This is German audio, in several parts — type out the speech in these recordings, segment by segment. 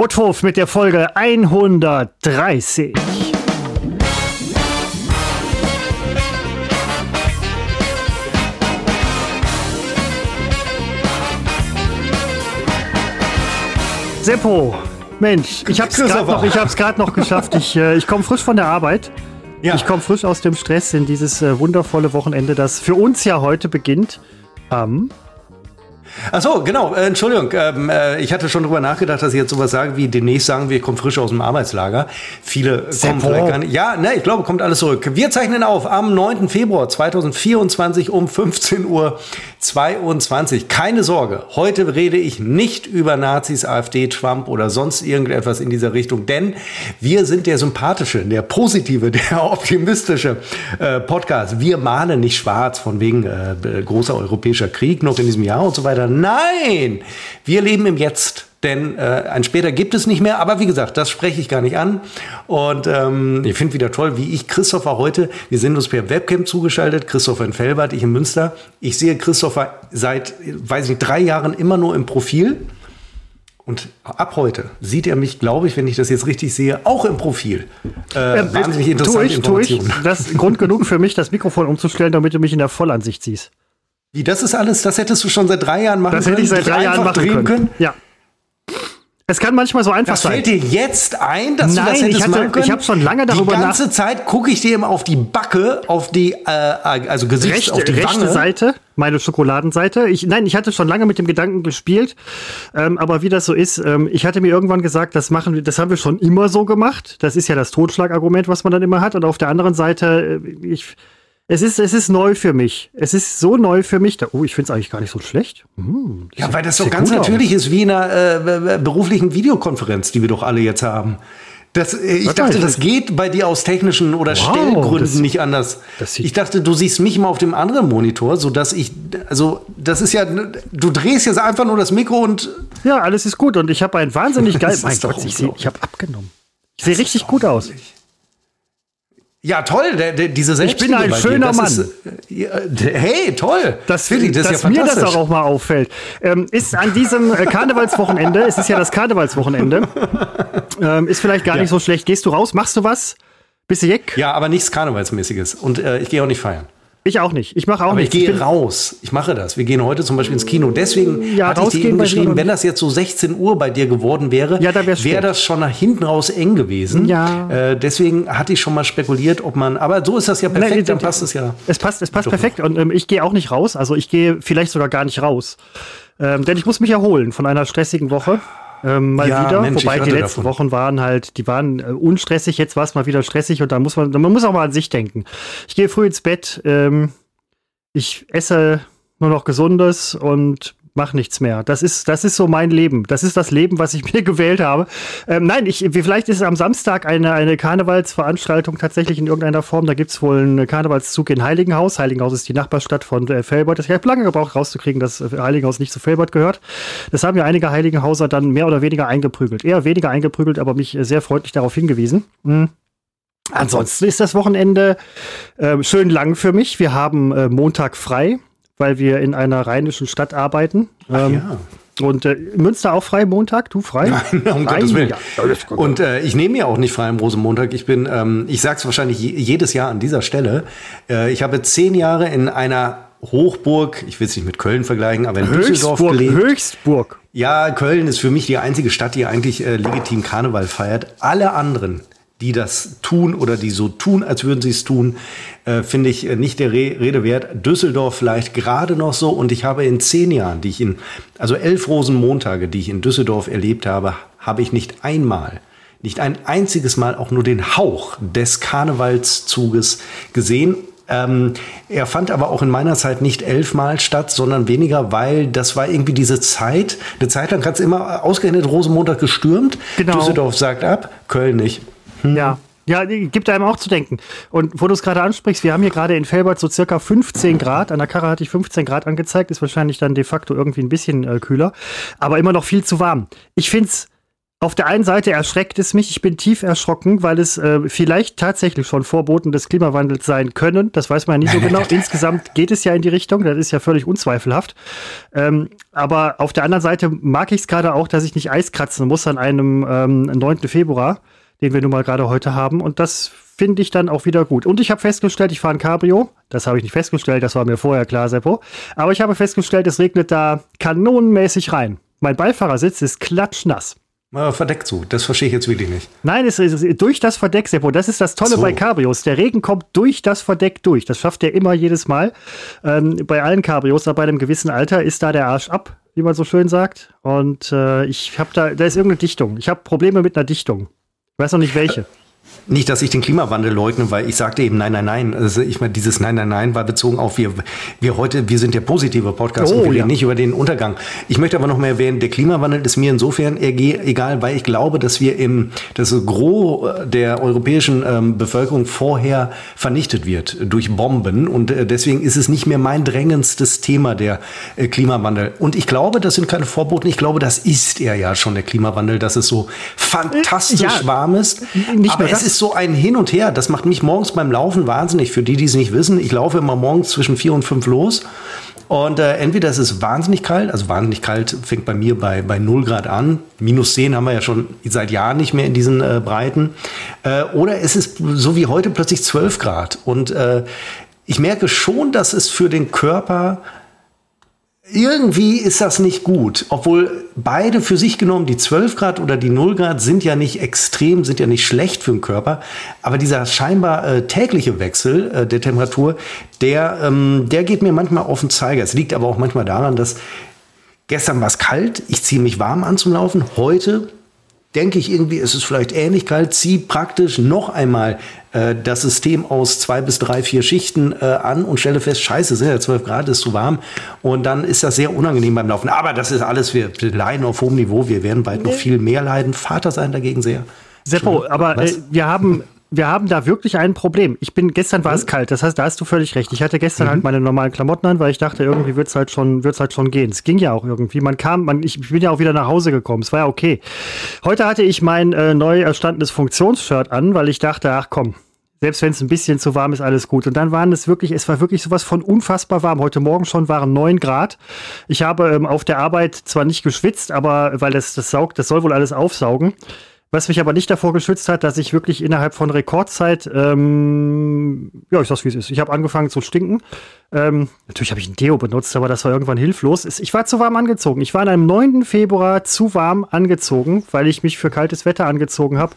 Uthof mit der Folge 130. Seppo, Mensch, ich hab's gerade noch, ich hab's gerade noch geschafft. Ich, äh, ich komme frisch von der Arbeit. Ja. Ich komme frisch aus dem Stress in dieses äh, wundervolle Wochenende, das für uns ja heute beginnt am Ach so, genau. Äh, Entschuldigung. Ähm, äh, ich hatte schon drüber nachgedacht, dass ich jetzt sowas sage wie demnächst sagen wir, kommen frisch aus dem Arbeitslager. Viele Sehr kommen vielleicht gar nicht. Ja, ne, ich glaube, kommt alles zurück. Wir zeichnen auf am 9. Februar 2024 um 15 Uhr 22. Keine Sorge. Heute rede ich nicht über Nazis, AfD, Trump oder sonst irgendetwas in dieser Richtung, denn wir sind der sympathische, der positive, der optimistische äh, Podcast. Wir malen nicht schwarz von wegen äh, großer europäischer Krieg noch in diesem Jahr und so weiter. Nein, wir leben im Jetzt. Denn äh, ein später gibt es nicht mehr. Aber wie gesagt, das spreche ich gar nicht an. Und ähm, ich finde wieder toll, wie ich Christopher heute, wir sind uns per Webcam zugeschaltet, Christopher in Felbert, ich in Münster. Ich sehe Christopher seit, weiß ich nicht, drei Jahren immer nur im Profil. Und ab heute sieht er mich, glaube ich, wenn ich das jetzt richtig sehe, auch im Profil. Äh, äh, wahnsinnig interessante tu ich, Informationen. Tu ich. Das ist Grund genug für mich, das Mikrofon umzustellen, damit du mich in der Vollansicht siehst. Wie, das ist alles, das hättest du schon seit drei Jahren machen können? Das hätte ich seit drei Jahren machen können. können? Ja. Es kann manchmal so einfach das sein. fällt dir jetzt ein, dass Nein, du das hättest ich hatte, Ich habe schon lange darüber nach... Die ganze nach Zeit gucke ich dir immer auf die Backe, auf die, äh, also Gesicht, rechte, auf die rechte Wange. Seite, meine Schokoladenseite. Ich, nein, ich hatte schon lange mit dem Gedanken gespielt, ähm, aber wie das so ist, ähm, ich hatte mir irgendwann gesagt, das machen wir, das haben wir schon immer so gemacht. Das ist ja das Totschlagargument, was man dann immer hat. Und auf der anderen Seite, äh, ich es ist, es ist neu für mich. Es ist so neu für mich. Da, oh, ich finde es eigentlich gar nicht so schlecht. Hm, ja, weil das so ganz natürlich aus. ist wie in einer äh, beruflichen Videokonferenz, die wir doch alle jetzt haben. Das, äh, ich dachte, das geht bei dir aus technischen oder wow, Stellgründen das, nicht anders. Ich dachte, du siehst mich immer auf dem anderen Monitor, so dass ich, also das ist ja, du drehst jetzt einfach nur das Mikro und ja, alles ist gut und ich habe ein wahnsinnig geil. mein Gott, ich, ich habe abgenommen. Ich sehe richtig gut aus. Ja, toll, der, der, diese Ich bin ein schöner Mann. Ist, äh, hey, toll. Das, Wirklich, das dass ja mir das auch mal auffällt. Ähm, ist an diesem äh, Karnevalswochenende, es ist ja das Karnevalswochenende, ähm, ist vielleicht gar ja. nicht so schlecht. Gehst du raus, machst du was? Bist du jeck? Ja, aber nichts Karnevalsmäßiges. Und äh, ich gehe auch nicht feiern. Ich auch nicht. Ich mache auch Aber nichts. ich gehe raus. Ich mache das. Wir gehen heute zum Beispiel ins Kino. Deswegen ja, hatte ich dir eben geschrieben, wenn das jetzt so 16 Uhr bei dir geworden wäre, ja, wäre das schon nach hinten raus eng gewesen. Ja. Äh, deswegen hatte ich schon mal spekuliert, ob man. Aber so ist das ja perfekt. Nein, dann passt es ja. Es passt, es passt perfekt. Und ähm, ich gehe auch nicht raus. Also ich gehe vielleicht sogar gar nicht raus. Ähm, denn ich muss mich erholen von einer stressigen Woche ähm, mal ja, wieder. Mensch, Wobei die letzten davon. Wochen waren halt, die waren äh, unstressig, jetzt war es mal wieder stressig und da muss man, man muss auch mal an sich denken. Ich gehe früh ins Bett, ähm, ich esse nur noch Gesundes und mach nichts mehr. Das ist, das ist so mein Leben. Das ist das Leben, was ich mir gewählt habe. Ähm, nein, ich, vielleicht ist am Samstag eine, eine Karnevalsveranstaltung tatsächlich in irgendeiner Form. Da gibt es wohl einen Karnevalszug in Heiligenhaus. Heiligenhaus ist die Nachbarstadt von äh, Felbert. Ich habe lange gebraucht, rauszukriegen, dass äh, Heiligenhaus nicht zu Felbert gehört. Das haben ja einige Heiligenhauser dann mehr oder weniger eingeprügelt. Eher weniger eingeprügelt, aber mich sehr freundlich darauf hingewiesen. Mhm. Ansonsten ist das Wochenende äh, schön lang für mich. Wir haben äh, Montag frei, weil wir in einer rheinischen Stadt arbeiten. Ähm, ja. Und äh, Münster auch frei Montag? Du frei? Nein, um. Gottes Willen. Ja, und äh, ich nehme ja auch nicht frei am Rosenmontag. Ich bin, ähm, ich sage es wahrscheinlich jedes Jahr an dieser Stelle. Äh, ich habe zehn Jahre in einer Hochburg, ich will es nicht mit Köln vergleichen, aber in Höchstburg, Düsseldorf gelebt. Höchstburg. Ja, Köln ist für mich die einzige Stadt, die eigentlich äh, legitim Karneval feiert. Alle anderen die das tun oder die so tun, als würden sie es tun, äh, finde ich äh, nicht der Re Rede wert. Düsseldorf vielleicht gerade noch so. Und ich habe in zehn Jahren, die ich in, also elf Rosenmontage, die ich in Düsseldorf erlebt habe, habe ich nicht einmal, nicht ein einziges Mal auch nur den Hauch des Karnevalszuges gesehen. Ähm, er fand aber auch in meiner Zeit nicht elfmal statt, sondern weniger, weil das war irgendwie diese Zeit. Eine Zeit lang hat es immer ausgerechnet Rosenmontag gestürmt. Genau. Düsseldorf sagt ab, Köln nicht. Hm. Ja. Ja, gibt einem auch zu denken. Und wo du es gerade ansprichst, wir haben hier gerade in Felbert so circa 15 Grad. An der Karre hatte ich 15 Grad angezeigt, ist wahrscheinlich dann de facto irgendwie ein bisschen äh, kühler, aber immer noch viel zu warm. Ich finde es Auf der einen Seite erschreckt es mich, ich bin tief erschrocken, weil es äh, vielleicht tatsächlich schon Vorboten des Klimawandels sein können. Das weiß man ja nie so genau. Insgesamt geht es ja in die Richtung, das ist ja völlig unzweifelhaft. Ähm, aber auf der anderen Seite mag ich es gerade auch, dass ich nicht Eis kratzen muss an einem ähm, 9. Februar, den wir nun mal gerade heute haben. Und das finde ich dann auch wieder gut. Und ich habe festgestellt, ich fahre ein Cabrio. Das habe ich nicht festgestellt, das war mir vorher klar, Seppo. Aber ich habe festgestellt, es regnet da kanonenmäßig rein. Mein Beifahrersitz ist klatschnass. Verdeckt zu. Das verstehe ich jetzt wirklich nicht. Nein, es ist durch das Verdeck, Seppo. Das ist das Tolle so. bei Cabrios. Der Regen kommt durch das Verdeck durch. Das schafft er immer jedes Mal. Ähm, bei allen Cabrios, aber bei einem gewissen Alter ist da der Arsch ab, wie man so schön sagt. Und äh, ich habe da, da ist irgendeine Dichtung. Ich habe Probleme mit einer Dichtung. Weiß noch nicht welche. Nicht, dass ich den Klimawandel leugne, weil ich sagte eben nein, nein, nein. Also ich meine, dieses Nein, nein, nein war bezogen auf wir, wir heute, wir sind der positive Podcast oh, und wir ja. reden nicht über den Untergang. Ich möchte aber noch mal erwähnen, der Klimawandel ist mir insofern egal, weil ich glaube, dass wir im, das Gros der europäischen ähm, Bevölkerung vorher vernichtet wird durch Bomben und äh, deswegen ist es nicht mehr mein drängendstes Thema, der äh, Klimawandel. Und ich glaube, das sind keine Vorboten, ich glaube, das ist er ja schon, der Klimawandel, dass es so fantastisch ja, warm ist. Nicht aber es ist so ein Hin und Her. Das macht mich morgens beim Laufen wahnsinnig. Für die, die es nicht wissen, ich laufe immer morgens zwischen vier und fünf los. Und äh, entweder ist es wahnsinnig kalt, also wahnsinnig kalt fängt bei mir bei, bei 0 Grad an. Minus 10 haben wir ja schon seit Jahren nicht mehr in diesen äh, Breiten. Äh, oder es ist so wie heute plötzlich 12 Grad. Und äh, ich merke schon, dass es für den Körper irgendwie ist das nicht gut, obwohl beide für sich genommen, die 12 Grad oder die 0 Grad, sind ja nicht extrem, sind ja nicht schlecht für den Körper. Aber dieser scheinbar äh, tägliche Wechsel äh, der Temperatur, der, ähm, der geht mir manchmal auf den Zeiger. Es liegt aber auch manchmal daran, dass gestern war es kalt, ich ziehe mich warm an zum Laufen. Heute denke ich irgendwie, es ist vielleicht ähnlich kalt, ziehe praktisch noch einmal äh, das System aus zwei bis drei, vier Schichten äh, an und stelle fest, scheiße, sind ja 12 Grad, ist zu warm. Und dann ist das sehr unangenehm beim Laufen. Aber das ist alles, wir leiden auf hohem Niveau, wir werden bald noch viel mehr leiden. Vater sein dagegen sehr. Seppo, aber äh, wir haben wir haben da wirklich ein Problem. Ich bin, gestern war es kalt, das heißt, da hast du völlig recht. Ich hatte gestern halt mhm. halt meine normalen Klamotten an, weil ich dachte, irgendwie wird's halt schon, wird's halt schon gehen. Es ging ja auch irgendwie. Man kam, man, ich bin ja auch wieder nach Hause gekommen. Es war ja okay. Heute hatte ich mein äh, neu erstandenes Funktionsshirt an, weil ich dachte, ach komm, selbst wenn es ein bisschen zu warm ist, alles gut. Und dann waren es wirklich, es war wirklich sowas von unfassbar warm. Heute Morgen schon waren neun Grad. Ich habe ähm, auf der Arbeit zwar nicht geschwitzt, aber weil das, das saugt, das soll wohl alles aufsaugen. Was mich aber nicht davor geschützt hat, dass ich wirklich innerhalb von Rekordzeit, ähm, ja, ich sag's wie es ist. Ich habe angefangen zu stinken. Ähm, natürlich habe ich ein Deo benutzt, aber das war irgendwann hilflos. Ich war zu warm angezogen. Ich war an einem 9. Februar zu warm angezogen, weil ich mich für kaltes Wetter angezogen habe.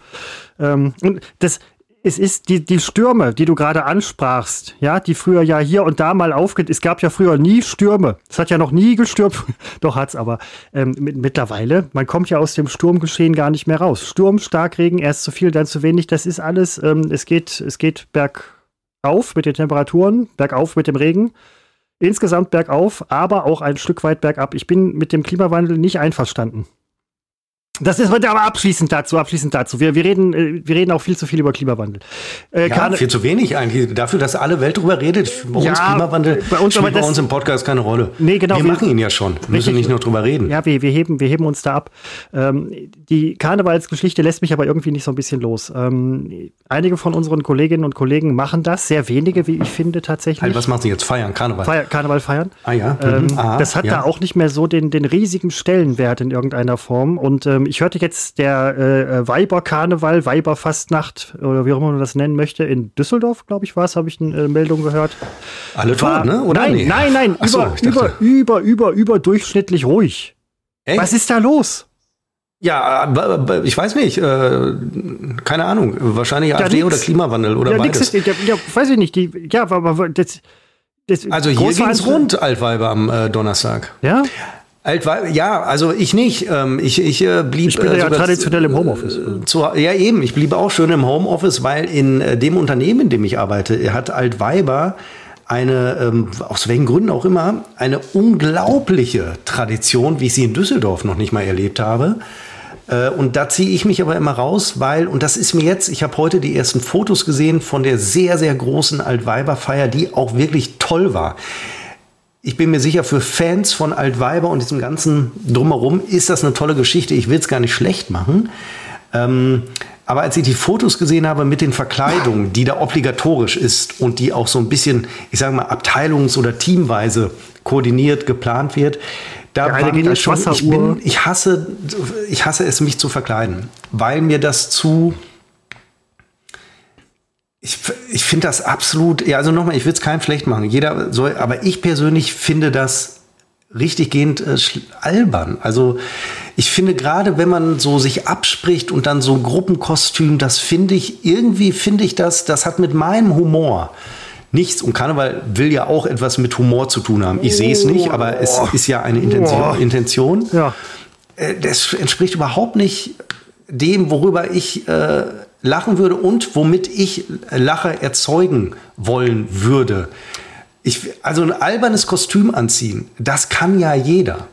Ähm, und das, es ist die, die Stürme, die du gerade ansprachst, ja, die früher ja hier und da mal aufgeht. Es gab ja früher nie Stürme. Es hat ja noch nie gestürmt. Doch hat's aber. Ähm, mittlerweile, man kommt ja aus dem Sturmgeschehen gar nicht mehr raus. Sturm, Starkregen, erst zu viel, dann zu wenig. Das ist alles, ähm, es geht, es geht bergauf mit den Temperaturen, bergauf mit dem Regen. Insgesamt bergauf, aber auch ein Stück weit bergab. Ich bin mit dem Klimawandel nicht einverstanden. Das ist aber abschließend dazu, abschließend dazu. Wir, wir, reden, äh, wir reden auch viel zu viel über Klimawandel. Äh, ja, viel zu wenig eigentlich. Dafür, dass alle Welt drüber redet. Bei ja, uns Klimawandel bei uns, spielt bei uns im Podcast keine Rolle. Nee, genau. Wir, wir machen ihn ja schon. Wir müssen nicht nur drüber reden. Ja, wir, wir, heben, wir heben uns da ab. Ähm, die Karnevalsgeschichte lässt mich aber irgendwie nicht so ein bisschen los. Ähm, einige von unseren Kolleginnen und Kollegen machen das. Sehr wenige, wie ich finde, tatsächlich. Halt, was machen sie jetzt? Feiern, Karneval? Feier, Karneval feiern. Ah ja. Ähm, mhm. Aha, das hat ja. da auch nicht mehr so den, den riesigen Stellenwert in irgendeiner Form. Und ähm, ich hörte jetzt der äh, Weiberkarneval, Weiberfastnacht oder wie auch immer man das nennen möchte, in Düsseldorf, glaube ich, war es, habe ich eine äh, Meldung gehört. Alle tot, ne? Oder nein, nee? nein, nein, über, so, über, über, über, über durchschnittlich ruhig. Echt? Was ist da los? Ja, ich weiß nicht. Äh, keine Ahnung. Wahrscheinlich ja, AfD nix. oder Klimawandel oder ja, beides. Ist, ja, ja, weiß ich nicht. Die, ja, aber das, das also hier geht's rund, Altweiber am äh, Donnerstag. Ja? Altweib, ja, also ich nicht. Ähm, ich, ich äh, blieb. Ich bin äh, ja traditionell im Homeoffice. Äh, zu, ja, eben. Ich blieb auch schön im Homeoffice, weil in äh, dem Unternehmen, in dem ich arbeite, hat Altweiber eine, ähm, aus welchen Gründen auch immer, eine unglaubliche Tradition, wie ich sie in Düsseldorf noch nicht mal erlebt habe. Äh, und da ziehe ich mich aber immer raus, weil, und das ist mir jetzt, ich habe heute die ersten Fotos gesehen von der sehr, sehr großen Altweiberfeier, die auch wirklich toll war ich bin mir sicher, für Fans von Altweiber und diesem ganzen Drumherum ist das eine tolle Geschichte. Ich will es gar nicht schlecht machen. Ähm, aber als ich die Fotos gesehen habe mit den Verkleidungen, die da obligatorisch ist und die auch so ein bisschen, ich sage mal, abteilungs- oder teamweise koordiniert geplant wird, da ja, war mir schon, ich, bin, ich, hasse, ich hasse es, mich zu verkleiden, weil mir das zu. Ich, ich finde das absolut, ja, also nochmal, ich will es keinem schlecht machen. Jeder soll, aber ich persönlich finde das richtiggehend äh, albern. Also ich finde gerade, wenn man so sich abspricht und dann so ein Gruppenkostüm, das finde ich, irgendwie finde ich das, das hat mit meinem Humor nichts. Und Karneval will ja auch etwas mit Humor zu tun haben. Ich sehe es nicht, aber es ist ja eine Intention. Intention. Ja. Äh, das entspricht überhaupt nicht dem, worüber ich äh, lachen würde und womit ich Lache erzeugen wollen würde. Ich, also ein albernes Kostüm anziehen, das kann ja jeder.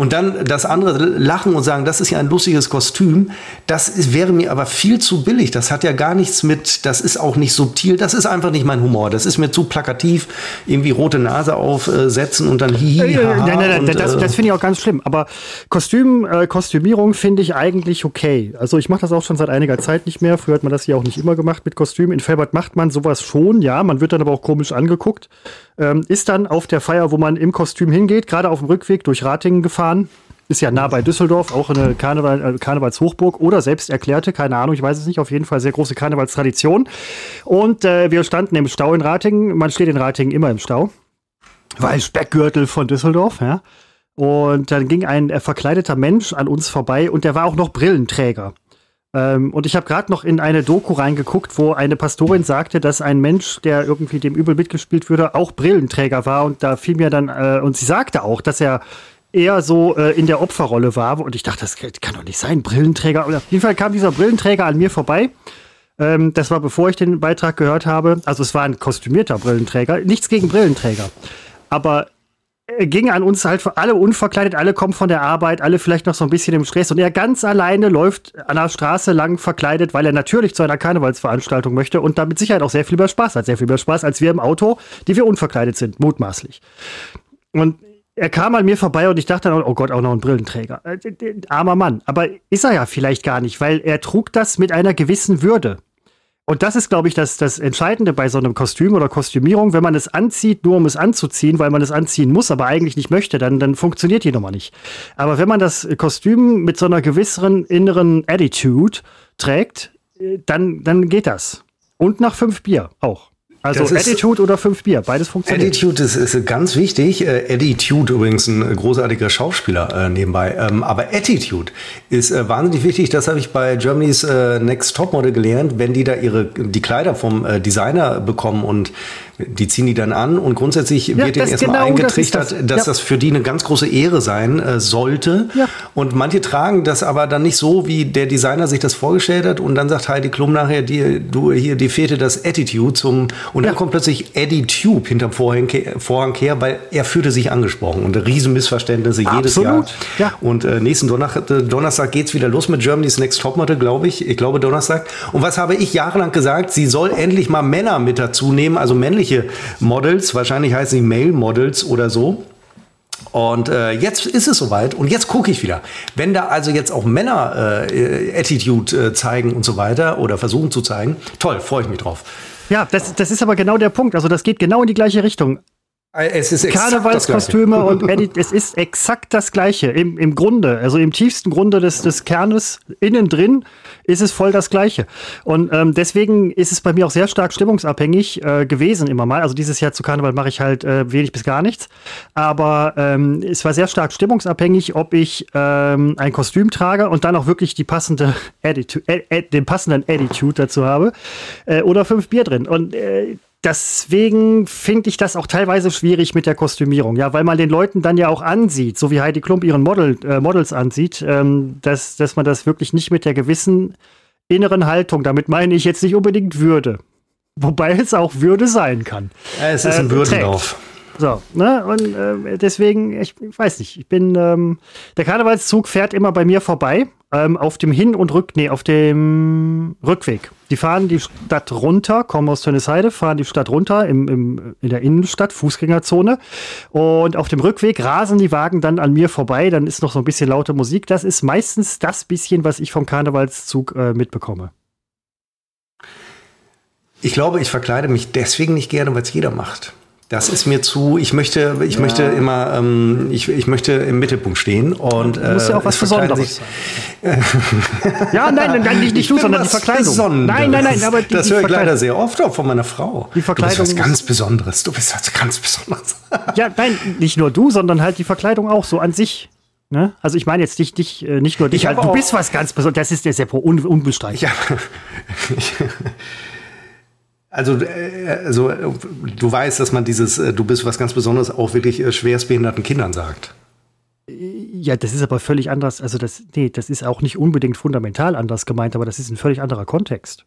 Und dann das andere lachen und sagen, das ist ja ein lustiges Kostüm, das ist, wäre mir aber viel zu billig. Das hat ja gar nichts mit, das ist auch nicht subtil, das ist einfach nicht mein Humor. Das ist mir zu plakativ, irgendwie rote Nase aufsetzen und dann hihi. Äh, nein, nein, nein, und, das, das finde ich auch ganz schlimm. Aber Kostüm, äh, Kostümierung finde ich eigentlich okay. Also ich mache das auch schon seit einiger Zeit nicht mehr. Früher hat man das ja auch nicht immer gemacht mit Kostüm. In Felbert macht man sowas schon, ja. Man wird dann aber auch komisch angeguckt. Ähm, ist dann auf der Feier, wo man im Kostüm hingeht, gerade auf dem Rückweg durch Ratingen gefahren gefahren. Ist ja nah bei Düsseldorf, auch eine Karneval, äh, Karnevalshochburg oder selbst erklärte, keine Ahnung, ich weiß es nicht, auf jeden Fall sehr große Karnevalstradition. Und äh, wir standen im Stau in Ratingen. Man steht in Ratingen immer im Stau, weil Speckgürtel von Düsseldorf, ja. Und dann ging ein äh, verkleideter Mensch an uns vorbei und der war auch noch Brillenträger. Ähm, und ich habe gerade noch in eine Doku reingeguckt, wo eine Pastorin sagte, dass ein Mensch, der irgendwie dem Übel mitgespielt würde, auch Brillenträger war. Und da fiel mir dann, äh, und sie sagte auch, dass er eher so äh, in der Opferrolle war. Und ich dachte, das kann doch nicht sein, Brillenträger. Auf jeden Fall kam dieser Brillenträger an mir vorbei. Ähm, das war bevor ich den Beitrag gehört habe. Also es war ein kostümierter Brillenträger. Nichts gegen Brillenträger. Aber er ging an uns halt alle unverkleidet, alle kommen von der Arbeit, alle vielleicht noch so ein bisschen im Stress. Und er ganz alleine läuft an der Straße lang verkleidet, weil er natürlich zu einer Karnevalsveranstaltung möchte und damit Sicherheit auch sehr viel mehr Spaß hat. Sehr viel mehr Spaß als wir im Auto, die wir unverkleidet sind, mutmaßlich. Und er kam an mir vorbei und ich dachte dann, oh Gott, auch noch ein Brillenträger. Äh, armer Mann. Aber ist er ja vielleicht gar nicht, weil er trug das mit einer gewissen Würde. Und das ist, glaube ich, das, das Entscheidende bei so einem Kostüm oder Kostümierung. Wenn man es anzieht, nur um es anzuziehen, weil man es anziehen muss, aber eigentlich nicht möchte, dann, dann funktioniert die Nummer nicht. Aber wenn man das Kostüm mit so einer gewissen inneren Attitude trägt, äh, dann, dann geht das. Und nach fünf Bier auch. Also das Attitude oder fünf Bier, beides funktioniert. Attitude ist, ist ganz wichtig. Äh, Attitude übrigens ein großartiger Schauspieler äh, nebenbei. Ähm, aber Attitude ist äh, wahnsinnig wichtig. Das habe ich bei Germany's äh, Next Topmodel gelernt. Wenn die da ihre die Kleider vom äh, Designer bekommen und die ziehen die dann an und grundsätzlich ja, wird ihnen erstmal genau eingetrichtert, das das. dass ja. das für die eine ganz große Ehre sein äh, sollte. Ja. Und manche tragen das aber dann nicht so, wie der Designer sich das vorgestellt hat. Und dann sagt Heidi Klum nachher, die, du hier, die fehlte das Attitude zum, und dann kommt plötzlich Eddie Tube hinterm Vorhang, Vorhang her, weil er fühlte sich angesprochen und Riesenmissverständnisse jedes Jahr. Ja. Und äh, nächsten Donnerstag, äh, Donnerstag geht's wieder los mit Germany's Next Topmodel, glaube ich. Ich glaube Donnerstag. Und was habe ich jahrelang gesagt? Sie soll endlich mal Männer mit dazu nehmen, also männliche männliche Models, wahrscheinlich heißen sie Male Models oder so. Und äh, jetzt ist es soweit und jetzt gucke ich wieder. Wenn da also jetzt auch Männer äh, Attitude äh, zeigen und so weiter oder versuchen zu zeigen, toll, freue ich mich drauf. Ja, das, das ist aber genau der Punkt. Also das geht genau in die gleiche Richtung. Äh, es ist Karnevalskostüme und Edit, es ist exakt das Gleiche. Im, Im Grunde, also im tiefsten Grunde des, des Kernes, innen drin, ist es voll das Gleiche. Und ähm, deswegen ist es bei mir auch sehr stark stimmungsabhängig äh, gewesen immer mal. Also dieses Jahr zu Karneval mache ich halt äh, wenig bis gar nichts. Aber ähm, es war sehr stark stimmungsabhängig, ob ich ähm, ein Kostüm trage und dann auch wirklich die passende Attitude, äh, äh, den passenden Attitude dazu habe äh, oder fünf Bier drin. Und äh, Deswegen finde ich das auch teilweise schwierig mit der Kostümierung, ja, weil man den Leuten dann ja auch ansieht, so wie Heidi Klump ihren Model, äh, Models ansieht, ähm, dass, dass man das wirklich nicht mit der gewissen inneren Haltung, damit meine ich jetzt nicht unbedingt Würde, wobei es auch Würde sein kann. Es ist ein äh, Würdenlauf. So, ne? Und äh, deswegen, ich weiß nicht, ich bin, ähm, der Karnevalszug fährt immer bei mir vorbei ähm, auf dem Hin- und Rück, nee, auf dem Rückweg. Die fahren die Stadt runter, kommen aus Tönnesheide, fahren die Stadt runter im, im, in der Innenstadt, Fußgängerzone. Und auf dem Rückweg rasen die Wagen dann an mir vorbei. Dann ist noch so ein bisschen laute Musik. Das ist meistens das bisschen, was ich vom Karnevalszug äh, mitbekomme. Ich glaube, ich verkleide mich deswegen nicht gerne, weil es jeder macht. Das ist mir zu, ich möchte, ich ja. möchte immer, ähm, ich, ich möchte im Mittelpunkt stehen und äh, muss ja auch was Besonderes sein. ja, nein, nein, nein, nicht, nicht du, sondern die Verkleidung. Besonderes. Nein, nein, nein, aber die, das höre ich leider sehr oft auch von meiner Frau. Die Verkleidung. Du bist was ganz Besonderes. Du bist was ganz Besonderes. ja, nein, nicht nur du, sondern halt die Verkleidung auch so an sich. Ne? Also ich meine jetzt nicht, nicht, äh, nicht nur dich, halt, du bist was ganz Besonderes. Das ist der Seppo, un unbestreitbar. Ja. Also, äh, also du weißt, dass man dieses äh, Du bist was ganz Besonderes auch wirklich äh, schwerstbehinderten Kindern sagt. Ja, das ist aber völlig anders. Also das, nee, das ist auch nicht unbedingt fundamental anders gemeint, aber das ist ein völlig anderer Kontext.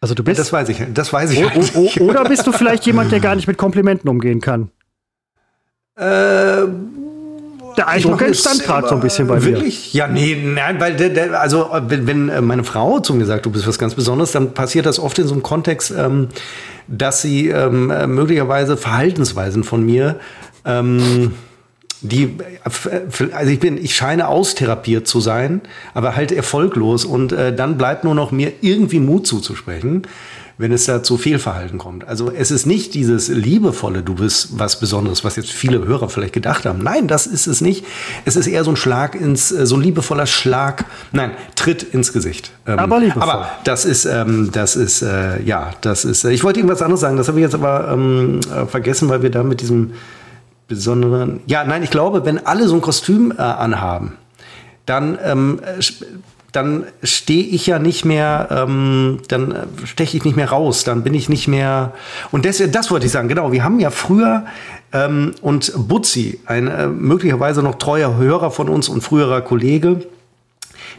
Also du bist. Das weiß ich, das weiß ich. oder bist du vielleicht jemand, der gar nicht mit Komplimenten umgehen kann? Äh, der Eindruck entstand gerade so ein bisschen bei wirklich? mir. Wirklich? Ja, nee, nein, weil der, der, also wenn, wenn, äh, meine Frau zu mir sagt, du bist was ganz Besonderes, dann passiert das oft in so einem Kontext, ähm, dass sie ähm, äh, möglicherweise Verhaltensweisen von mir ähm, die, äh, also ich bin, ich scheine austherapiert zu sein, aber halt erfolglos und äh, dann bleibt nur noch mir irgendwie Mut zuzusprechen wenn es da zu Fehlverhalten kommt. Also es ist nicht dieses liebevolle, du bist was Besonderes, was jetzt viele Hörer vielleicht gedacht haben. Nein, das ist es nicht. Es ist eher so ein Schlag ins, äh, so ein liebevoller Schlag, nein, Tritt ins Gesicht. Ähm, aber liebevoll. Aber das ist, ähm, das ist, äh, ja, das ist, äh, ich wollte irgendwas anderes sagen, das habe ich jetzt aber ähm, äh, vergessen, weil wir da mit diesem besonderen, ja, nein, ich glaube, wenn alle so ein Kostüm äh, anhaben, dann ähm, dann stehe ich ja nicht mehr, ähm, dann äh, steche ich nicht mehr raus, dann bin ich nicht mehr. Und das, das wollte ich sagen, genau. Wir haben ja früher ähm, und Butzi, ein äh, möglicherweise noch treuer Hörer von uns und früherer Kollege,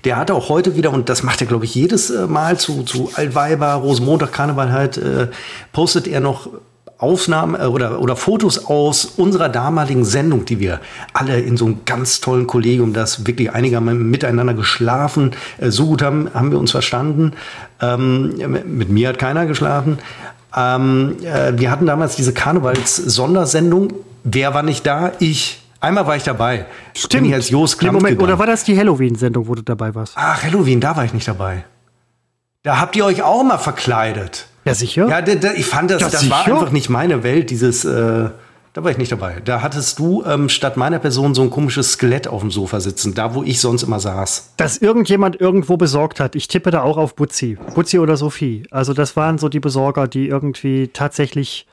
der hat auch heute wieder, und das macht er, glaube ich, jedes äh, Mal zu, zu Altweiber, Rosenmontag, Karneval halt, äh, postet er noch Aufnahmen äh, oder, oder Fotos aus unserer damaligen Sendung, die wir alle in so einem ganz tollen Kollegium, das wirklich einigermaßen miteinander geschlafen, äh, so gut haben, haben wir uns verstanden. Ähm, mit mir hat keiner geschlafen. Ähm, äh, wir hatten damals diese Karnevals-Sondersendung. Wer war nicht da? Ich. Einmal war ich dabei. Stimmt. Bin ich als Jos Moment, oder war das die Halloween-Sendung, wo du dabei warst? Ach, Halloween, da war ich nicht dabei. Da habt ihr euch auch mal verkleidet. Ja, sicher. Ja, ich fand das, ja, das war einfach nicht meine Welt, dieses, äh, da war ich nicht dabei. Da hattest du ähm, statt meiner Person so ein komisches Skelett auf dem Sofa sitzen, da wo ich sonst immer saß. Dass irgendjemand irgendwo besorgt hat. Ich tippe da auch auf Butzi. Butzi oder Sophie. Also das waren so die Besorger, die irgendwie tatsächlich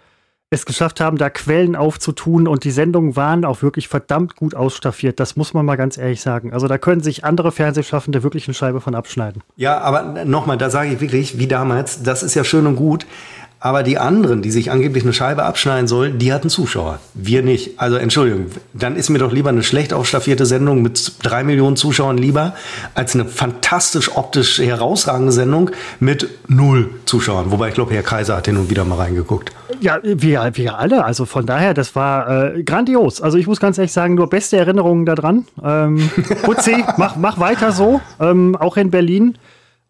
es geschafft haben, da Quellen aufzutun und die Sendungen waren auch wirklich verdammt gut ausstaffiert. Das muss man mal ganz ehrlich sagen. Also da können sich andere Fernsehschaffende wirklich eine Scheibe von abschneiden. Ja, aber nochmal, da sage ich wirklich, wie damals, das ist ja schön und gut. Aber die anderen, die sich angeblich eine Scheibe abschneiden sollen, die hatten Zuschauer. Wir nicht. Also Entschuldigung, dann ist mir doch lieber eine schlecht aufstaffierte Sendung mit drei Millionen Zuschauern lieber, als eine fantastisch optisch herausragende Sendung mit null Zuschauern. Wobei ich glaube, Herr Kaiser hat hin und wieder mal reingeguckt. Ja, wir, wir alle. Also von daher, das war äh, grandios. Also ich muss ganz ehrlich sagen, nur beste Erinnerungen daran. Ähm, Putzi, mach, mach weiter so. Ähm, auch in Berlin.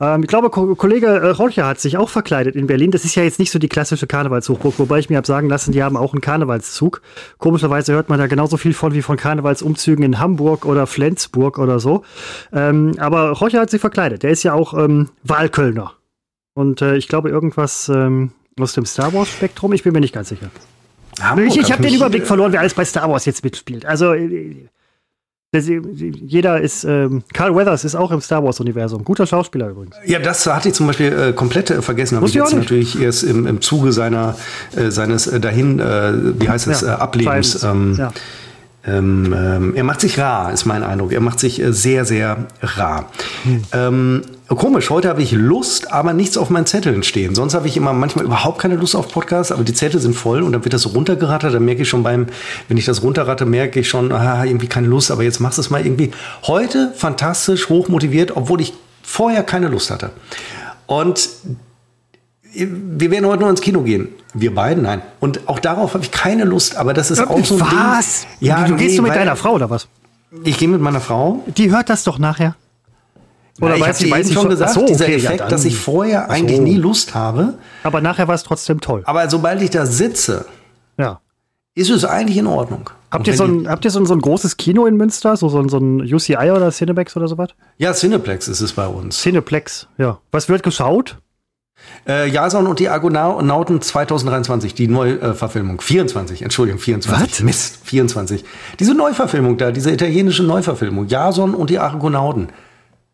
Ähm, ich glaube, Ko Kollege äh, hat sich auch verkleidet in Berlin. Das ist ja jetzt nicht so die klassische Karnevalshochburg, wobei ich mir habe sagen lassen, die haben auch einen Karnevalszug. Komischerweise hört man da genauso viel von wie von Karnevalsumzügen in Hamburg oder Flensburg oder so. Ähm, aber Rolcher hat sich verkleidet. Der ist ja auch ähm, Wahlkölner. Und äh, ich glaube, irgendwas ähm, aus dem Star Wars-Spektrum. Ich bin mir nicht ganz sicher. Hamburg, ich ich habe den Überblick verloren, wer alles bei Star Wars jetzt mitspielt. Also äh, jeder ist, ähm, Carl Weathers ist auch im Star Wars-Universum. Guter Schauspieler übrigens. Ja, das hatte ich zum Beispiel äh, komplett äh, vergessen. Habe ich jetzt natürlich erst im, im Zuge seiner, äh, seines äh, dahin, äh, wie heißt es, ja, äh, Ablebens. Ähm, ja. Ähm, ähm, er macht sich rar, ist mein Eindruck. Er macht sich sehr, sehr rar. Hm. Ähm, Komisch, heute habe ich Lust, aber nichts auf meinen Zetteln stehen. Sonst habe ich immer manchmal überhaupt keine Lust auf Podcasts, aber die Zettel sind voll und dann wird das so runtergerattert. Dann merke ich schon beim, wenn ich das runterratte, merke ich schon, ah, irgendwie keine Lust, aber jetzt machst du es mal irgendwie. Heute fantastisch, hochmotiviert, obwohl ich vorher keine Lust hatte. Und wir werden heute nur ins Kino gehen. Wir beiden, nein. Und auch darauf habe ich keine Lust, aber das ist auch so ein Was? Ding. Ja, du, du gehst nee, du mit deiner Frau oder was? Ich gehe mit meiner Frau. Die hört das doch nachher. Oder ja, ich habe schon gesagt, so, dieser okay, Effekt, ja, dass ich vorher eigentlich so. nie Lust habe. Aber nachher war es trotzdem toll. Aber sobald ich da sitze, ja. ist es eigentlich in Ordnung. Habt ihr, so ein, habt ihr so ein, so ein großes Kino in Münster? So, so, ein, so ein UCI oder Cineplex oder sowas? Ja, Cineplex ist es bei uns. Cineplex, ja. Was wird geschaut? Äh, Jason und die Argonauten 2023, die Neuverfilmung. Äh, 24, Entschuldigung, 24. Was? Mist, 24. Diese Neuverfilmung da, diese italienische Neuverfilmung. Jason und die Argonauten.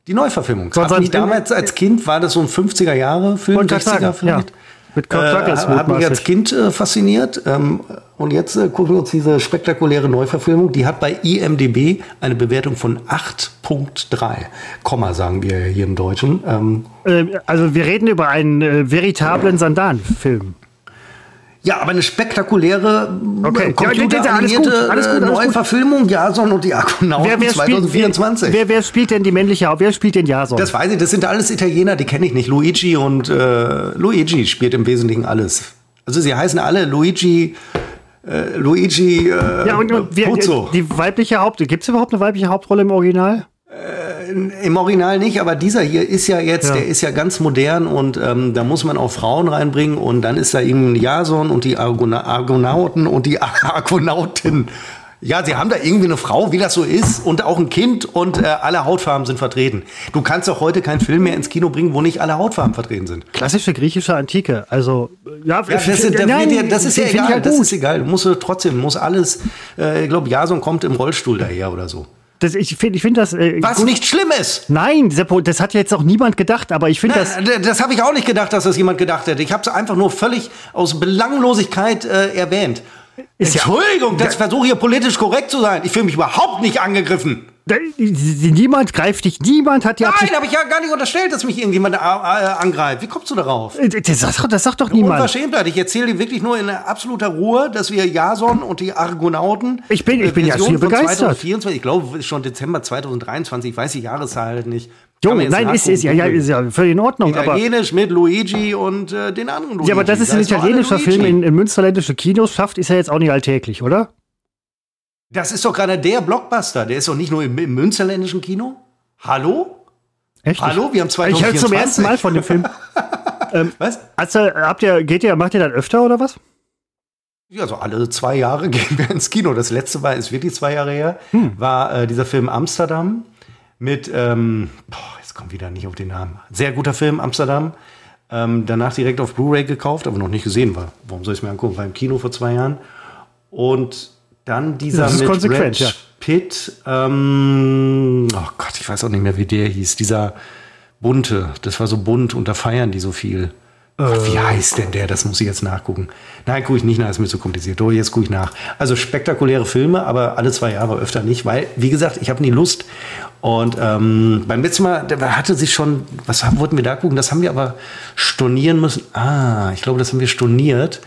Die Neuverfilmung. Hat mich damals als Kind, war das so ein 50er-Jahre-Film, 60er vielleicht? Ja. Mit Kirk Douglas. Äh, hat mich als Kind äh, fasziniert. Ähm, und jetzt äh, gucken wir uns diese spektakuläre Neuverfilmung. Die hat bei IMDB eine Bewertung von 8.3, Komma sagen wir hier im Deutschen. Ähm, äh, also wir reden über einen äh, veritablen Sandan-Film. Ja, aber eine spektakuläre okay. computeranimierte ja, alles gut, alles gut, Neuverfilmung Jason und die Argonauten wer, wer 2024. Spielt, wer, wer, spielt denn die männliche Wer spielt den Jason? Das weiß ich, das sind alles Italiener, die kenne ich nicht. Luigi und äh, Luigi spielt im Wesentlichen alles. Also sie heißen alle Luigi äh, Luigi äh, ja, und, und wir, die weibliche Haupt gibt es überhaupt eine weibliche Hauptrolle im Original? Äh, Im Original nicht, aber dieser hier ist ja jetzt, ja. der ist ja ganz modern und ähm, da muss man auch Frauen reinbringen und dann ist da eben Jason und die Argona Argonauten und die Argonautin. Ja, sie haben da irgendwie eine Frau, wie das so ist, und auch ein Kind und äh, alle Hautfarben sind vertreten. Du kannst doch heute keinen Film mehr ins Kino bringen, wo nicht alle Hautfarben vertreten sind. Klassische griechische Antike. Also, ja, ja das, ist, nein, das ist ja egal. Ja das ist egal. Du musst trotzdem, muss alles, äh, ich glaube, Jason kommt im Rollstuhl daher oder so. Das, ich finde ich find das. Äh, Was gut. nicht schlimm ist. Nein, Seppo, das hat ja jetzt auch niemand gedacht, aber ich finde das. Das habe ich auch nicht gedacht, dass das jemand gedacht hätte. Ich habe es einfach nur völlig aus Belanglosigkeit äh, erwähnt. Ist Entschuldigung, ja, das versuche hier politisch korrekt zu sein. Ich fühle mich überhaupt nicht angegriffen. Niemand greift dich, niemand hat ja. Nein, habe ich ja gar nicht unterstellt, dass mich irgendjemand äh, angreift. Wie kommst du darauf? Äh, das sagt, das sagt doch niemand. Unverschämtheit. Ich erzähle dir wirklich nur in absoluter Ruhe, dass wir Jason und die Argonauten. Ich bin, ich bin ja schier begeistert. 2024, ich glaube, schon Dezember 2023, ich weiß die Jahreszahl halt nicht. Jo, nein, ist, ist, ja, ja, ist ja völlig in Ordnung. Italienisch aber, mit Luigi und äh, den anderen Luigi. Ja, aber das ist ein italienischer Film in, in münsterländische Kinos schafft, ist ja jetzt auch nicht alltäglich, oder? Das ist doch gerade der Blockbuster. Der ist doch nicht nur im, im münsterländischen Kino. Hallo? Echt? Hallo, wir haben 2024. Ich höre zum ersten Mal von dem Film. ähm, Was? Also, habt ihr, geht ihr, macht ihr das öfter oder was? Ja, so alle zwei Jahre gehen wir ins Kino. Das letzte war, ist wirklich zwei Jahre her, hm. war äh, dieser Film Amsterdam mit, ähm, boah, jetzt kommt wieder nicht auf den Namen. Sehr guter Film, Amsterdam. Ähm, danach direkt auf Blu-ray gekauft, aber noch nicht gesehen war. Warum soll ich es mir angucken? War im Kino vor zwei Jahren. Und dann dieser mit Red ja. Pitt, ähm, oh Gott, ich weiß auch nicht mehr, wie der hieß. Dieser bunte, das war so bunt und da feiern die so viel. Äh. Gott, wie heißt denn der? Das muss ich jetzt nachgucken. Nein, gucke ich nicht nach, ist mir zu kompliziert. Oh, jetzt gucke ich nach. Also spektakuläre Filme, aber alle zwei Jahre öfter nicht, weil, wie gesagt, ich habe nie Lust. Und ähm, beim letzten Mal der hatte sich schon, was wollten wir da gucken? Das haben wir aber stornieren müssen. Ah, ich glaube, das haben wir storniert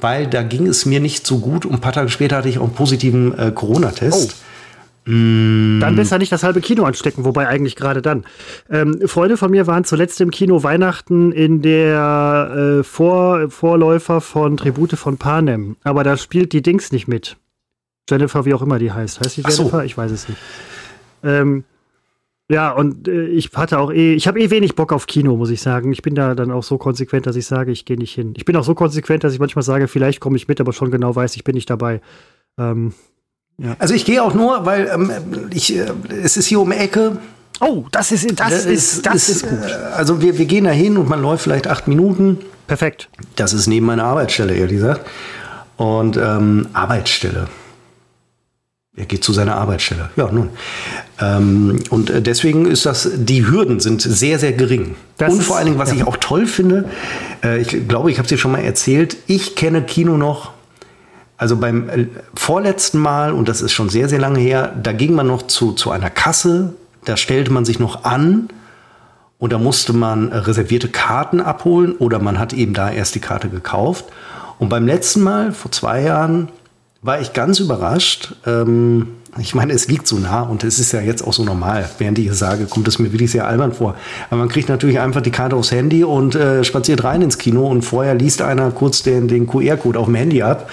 weil da ging es mir nicht so gut und ein paar Tage später hatte ich auch einen positiven äh, Corona-Test. Oh. Mm. Dann besser nicht das halbe Kino anstecken, wobei eigentlich gerade dann. Ähm, Freunde von mir waren zuletzt im Kino Weihnachten in der äh, Vor Vorläufer von Tribute von Panem. Aber da spielt die Dings nicht mit. Jennifer, wie auch immer die heißt. Heißt die Jennifer? So. Ich weiß es nicht. Ähm, ja, und äh, ich hatte auch eh, ich habe eh wenig Bock auf Kino, muss ich sagen. Ich bin da dann auch so konsequent, dass ich sage, ich gehe nicht hin. Ich bin auch so konsequent, dass ich manchmal sage, vielleicht komme ich mit, aber schon genau weiß, ich bin nicht dabei. Ähm, ja. Also ich gehe auch nur, weil ähm, ich, äh, es ist hier um die Ecke. Oh, das ist das, das ist das ist, ist gut. Äh, also wir, wir gehen da hin und man läuft vielleicht acht Minuten. Perfekt. Das ist neben meiner Arbeitsstelle, ehrlich gesagt. Und ähm, Arbeitsstelle. Er geht zu seiner Arbeitsstelle. Ja, nun. Ähm, und äh, deswegen ist das, die Hürden sind sehr, sehr gering. Das und vor allen Dingen, was ja. ich auch toll finde, äh, ich glaube, ich habe es dir schon mal erzählt, ich kenne Kino noch, also beim äh, vorletzten Mal, und das ist schon sehr, sehr lange her, da ging man noch zu, zu einer Kasse, da stellte man sich noch an und da musste man äh, reservierte Karten abholen oder man hat eben da erst die Karte gekauft. Und beim letzten Mal, vor zwei Jahren, war ich ganz überrascht. Ähm, ich meine, es liegt so nah und es ist ja jetzt auch so normal. Während ich es sage, kommt es mir wirklich sehr albern vor. Aber man kriegt natürlich einfach die Karte aufs Handy und äh, spaziert rein ins Kino und vorher liest einer kurz den, den QR-Code auf dem Handy ab.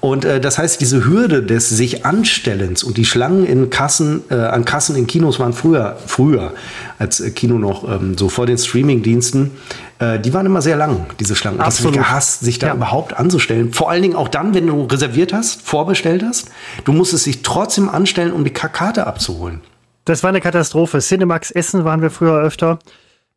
Und äh, das heißt, diese Hürde des sich Anstellens und die Schlangen in Kassen, äh, an Kassen in Kinos waren früher, früher als Kino noch ähm, so vor den Streaming-Diensten, äh, die waren immer sehr lang, diese Schlangen. Absolut. Das gehasst, sich da ja. überhaupt anzustellen. Vor allen Dingen auch dann, wenn du reserviert hast, vorbestellt hast. Du musstest dich trotzdem anstellen, um die Karte abzuholen. Das war eine Katastrophe. Cinemax Essen waren wir früher öfter.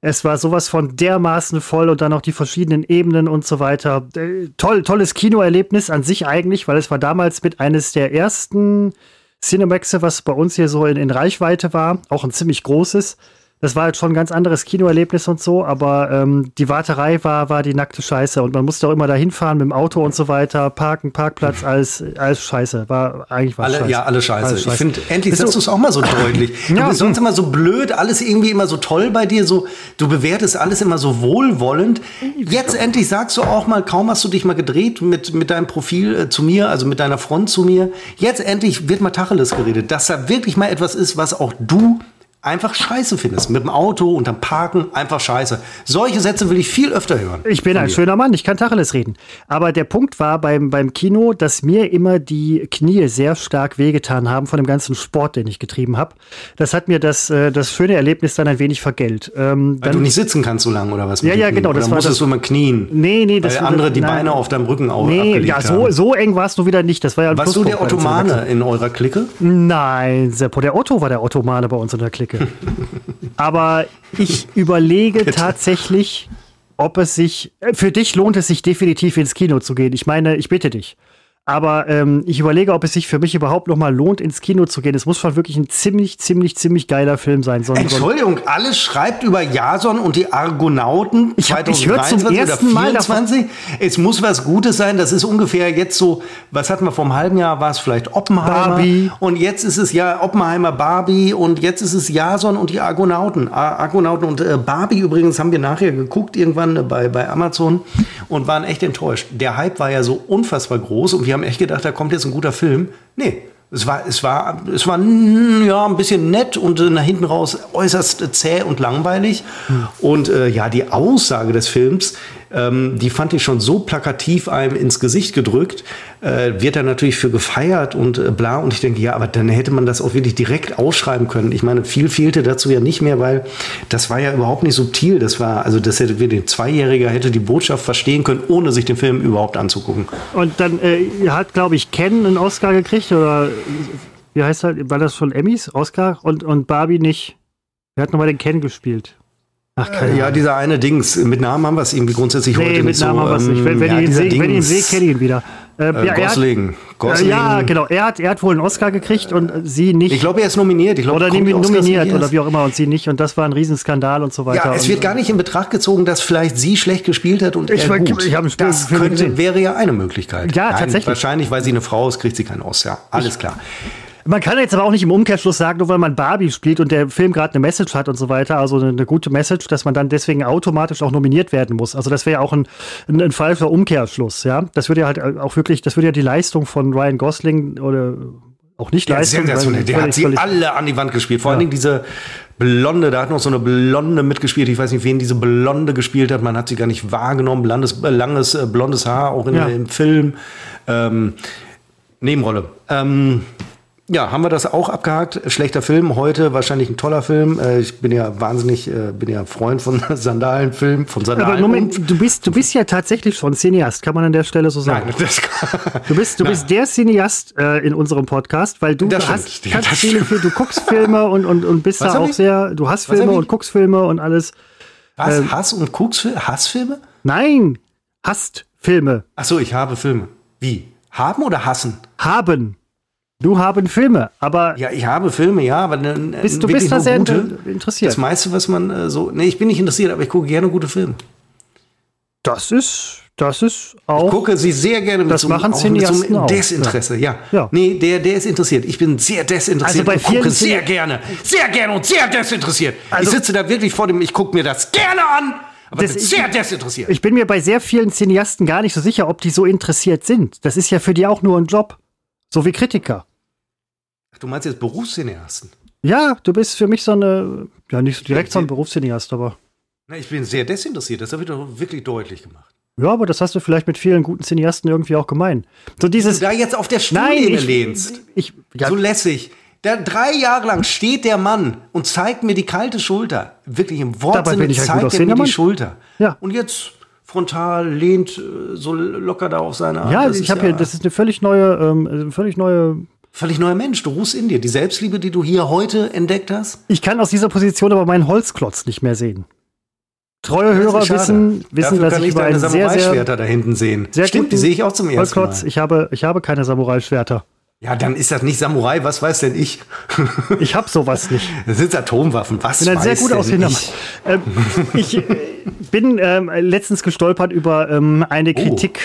Es war sowas von dermaßen voll und dann auch die verschiedenen Ebenen und so weiter. Äh, toll, tolles Kinoerlebnis an sich eigentlich, weil es war damals mit eines der ersten Cinemaxe, was bei uns hier so in, in Reichweite war, auch ein ziemlich großes. Das war halt schon ein ganz anderes Kinoerlebnis und so, aber ähm, die Warterei war, war die nackte Scheiße und man musste auch immer dahin fahren mit dem Auto und so weiter, parken, Parkplatz, alles, alles Scheiße. War eigentlich was alle, Scheiße. Ja, alle Scheiße. Alles Scheiße. Ich finde, endlich sagst du es auch mal so deutlich. Du ja. bist sonst immer so blöd, alles irgendwie immer so toll bei dir, so, du bewertest alles immer so wohlwollend. Jetzt endlich sagst du auch mal, kaum hast du dich mal gedreht mit, mit deinem Profil äh, zu mir, also mit deiner Front zu mir. Jetzt endlich wird mal Tacheles geredet, dass da wirklich mal etwas ist, was auch du einfach scheiße findest. Mit dem Auto, unterm Parken, einfach scheiße. Solche Sätze will ich viel öfter hören. Ich bin ein dir. schöner Mann, ich kann Tacheles reden. Aber der Punkt war beim, beim Kino, dass mir immer die Knie sehr stark wehgetan haben von dem ganzen Sport, den ich getrieben habe. Das hat mir das, äh, das schöne Erlebnis dann ein wenig vergällt. Ähm, Weil du nicht sitzen kannst so lange oder was? Ja, ja, genau. Das war musstest das, du immer knien. Nee, nee. Das Weil andere die nein. Beine auf deinem Rücken auch Nee, ja, so, so eng warst du wieder nicht. Das war ja ein Warst du der Ottomane in eurer Clique? Nein, Seppo, der Otto war der Ottomane bei uns in der Clique. Aber ich überlege tatsächlich, ob es sich, äh, für dich lohnt es sich definitiv ins Kino zu gehen. Ich meine, ich bitte dich. Aber ähm, ich überlege, ob es sich für mich überhaupt noch mal lohnt, ins Kino zu gehen. Es muss schon wirklich ein ziemlich, ziemlich, ziemlich geiler Film sein. So Entschuldigung, alles schreibt über Jason und die Argonauten ich hab, 2023 ich zum ersten Mal 24. Es muss was Gutes sein. Das ist ungefähr jetzt so, was hatten wir vom halben Jahr? War es vielleicht Oppenheimer? Barbie. Und jetzt ist es ja Oppenheimer, Barbie und jetzt ist es Jason und die Argonauten. Argonauten und äh, Barbie übrigens haben wir nachher geguckt irgendwann äh, bei, bei Amazon und waren echt enttäuscht. Der Hype war ja so unfassbar groß und wir haben echt gedacht, da kommt jetzt ein guter Film. Nee, es war, es war, es war ja ein bisschen nett und äh, nach hinten raus äußerst zäh und langweilig. Hm. Und äh, ja, die Aussage des Films, ähm, die fand ich schon so plakativ einem ins Gesicht gedrückt, äh, wird da natürlich für gefeiert und äh, bla. Und ich denke, ja, aber dann hätte man das auch wirklich direkt ausschreiben können. Ich meine, viel fehlte dazu ja nicht mehr, weil das war ja überhaupt nicht subtil. Das war, also das hätte wir den Zweijähriger hätte die Botschaft verstehen können, ohne sich den Film überhaupt anzugucken. Und dann äh, hat, glaube ich, Ken einen Oscar gekriegt oder wie heißt er? War das schon Emmys, Oscar und, und Barbie nicht? Wer hat nochmal den Ken gespielt? Ach, keine ja, dieser eine Dings. Mit Namen haben wir es irgendwie grundsätzlich nee, heute mit Namen so, haben wir es nicht. Wenn, wenn, ja, ich ihn sehe, wenn ich ihn sehe, kenne ich ihn wieder. Äh, äh, ja, Gosling. Hat, Gosling. Ja, genau. Er hat, er hat wohl einen Oscar gekriegt und sie nicht. Ich glaube, er ist nominiert. Ich glaub, oder nominiert oder wie auch immer und sie nicht. Und das war ein Riesenskandal und so weiter. Ja, es wird gar nicht in Betracht gezogen, dass vielleicht sie schlecht gespielt hat und ich, er gut. Ich habe das könnte, wäre ja eine Möglichkeit. Ja, Nein, tatsächlich. Wahrscheinlich, weil sie eine Frau ist, kriegt sie keinen Oscar. Alles ich, klar. Man kann jetzt aber auch nicht im Umkehrschluss sagen, nur weil man Barbie spielt und der Film gerade eine Message hat und so weiter, also eine, eine, gute Message, dass man dann deswegen automatisch auch nominiert werden muss. Also das wäre ja auch ein, ein, ein, falscher Umkehrschluss, ja. Das würde ja halt auch wirklich, das würde ja die Leistung von Ryan Gosling oder auch nicht ja, Leistung. Sensationell. Der hat sie alle an die Wand gespielt. Vor ja. allen Dingen diese Blonde, da hat noch so eine Blonde mitgespielt. Ich weiß nicht, wen diese Blonde gespielt hat. Man hat sie gar nicht wahrgenommen. Langes, äh, langes äh, blondes Haar, auch in, ja. im Film. Ähm, Nebenrolle. Ähm, ja, haben wir das auch abgehakt. Schlechter Film, heute wahrscheinlich ein toller Film. Äh, ich bin ja wahnsinnig, äh, bin ja Freund von Sandalenfilmen, von Sandalen. Aber Moment, du bist, du bist ja tatsächlich schon Cineast, kann man an der Stelle so sagen. Nein, das kann, Du bist, du bist der Cineast äh, in unserem Podcast, weil du das hast stimmt. ganz viele Filme, du guckst Filme und, und, und bist Was da auch ich? sehr, du hast Filme und guckst Filme und alles. Was? Ähm, Hass und guckst Hassfilme? Nein, hast Filme. Ach so, ich habe Filme. Wie? Haben oder hassen? Haben. Du haben Filme, aber. Ja, ich habe Filme, ja, aber ne, bist, du bist da sehr gute. interessiert. Das meiste, was man äh, so. Nee, ich bin nicht interessiert, aber ich gucke gerne gute Filme. Das ist, das ist auch. Ich gucke sie sehr gerne mit das so, machen mit so einem Desinteresse, ja. ja. Nee, der, der ist interessiert. Ich bin sehr desinteressiert also bei und gucke sehr gerne, sehr gerne und sehr desinteressiert. Also ich sitze da wirklich vor dem, ich gucke mir das gerne an. Aber das, bin sehr desinteressiert. Ich bin mir bei sehr vielen Cineasten gar nicht so sicher, ob die so interessiert sind. Das ist ja für die auch nur ein Job. So wie Kritiker. Du meinst jetzt Berufscineasten? Ja, du bist für mich so eine, ja nicht so direkt so ein Berufscineast, aber. Na, ich bin sehr desinteressiert, das habe ich doch wirklich deutlich gemacht. Ja, aber das hast du vielleicht mit vielen guten Cineasten irgendwie auch gemein. So dieses. Wenn du da jetzt auf der Stuhllehne lehnst. Ich, ja. So lässig. Da drei Jahre lang steht der Mann und zeigt mir die kalte Schulter. Wirklich im Wortsinne zeigt er mir die Schulter. Ja. Und jetzt frontal lehnt äh, so locker da auf seine Art. Ja, das ich habe ja, das ist eine völlig neue, ähm, völlig neue völlig neuer Mensch. Du ruhst in dir. Die Selbstliebe, die du hier heute entdeckt hast. Ich kann aus dieser Position aber meinen Holzklotz nicht mehr sehen. Treue Hörer wissen, wissen dass ich über ein sehr, sehr da hinten sehen. Sehr Stimmt, die sehe ich auch zum ersten Holzklotz. Mal. Ich habe, ich habe keine Samurai-Schwerter. Ja, dann ist das nicht Samurai, was weiß denn ich? ich habe sowas nicht. Das sind Atomwaffen, was ich bin ein sehr gut aussehender ich? Ähm, ich äh, bin ähm, letztens gestolpert über ähm, eine oh. Kritik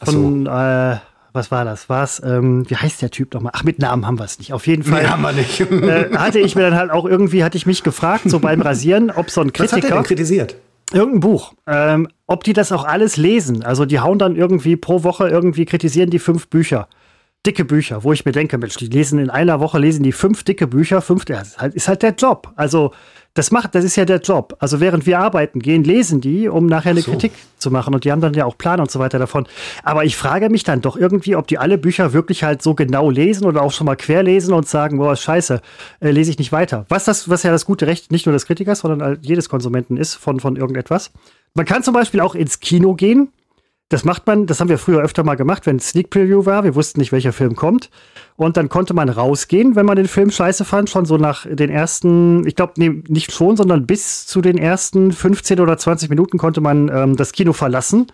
oh. von, so. äh, was war das? Was? Ähm, wie heißt der Typ nochmal? Ach, mit Namen haben wir es nicht. Auf jeden Fall. Nee, haben wir nicht. äh, hatte ich mir dann halt auch irgendwie, hatte ich mich gefragt, so beim Rasieren, ob so ein Kritiker. Was hat der denn kritisiert? Irgendein Buch. Ähm, ob die das auch alles lesen. Also die hauen dann irgendwie pro Woche irgendwie, kritisieren die fünf Bücher dicke Bücher, wo ich mir denke, Mensch, die lesen in einer Woche, lesen die fünf dicke Bücher, fünf, das ist halt, ist halt der Job. Also, das macht, das ist ja der Job. Also, während wir arbeiten gehen, lesen die, um nachher eine so. Kritik zu machen. Und die haben dann ja auch Plan und so weiter davon. Aber ich frage mich dann doch irgendwie, ob die alle Bücher wirklich halt so genau lesen oder auch schon mal querlesen und sagen, boah, scheiße, äh, lese ich nicht weiter. Was das, was ja das gute Recht nicht nur des Kritikers, sondern jedes Konsumenten ist von, von irgendetwas. Man kann zum Beispiel auch ins Kino gehen das macht man, das haben wir früher öfter mal gemacht, wenn Sneak Preview war. Wir wussten nicht, welcher Film kommt. Und dann konnte man rausgehen, wenn man den Film scheiße fand, schon so nach den ersten, ich glaube, nee, nicht schon, sondern bis zu den ersten 15 oder 20 Minuten konnte man ähm, das Kino verlassen.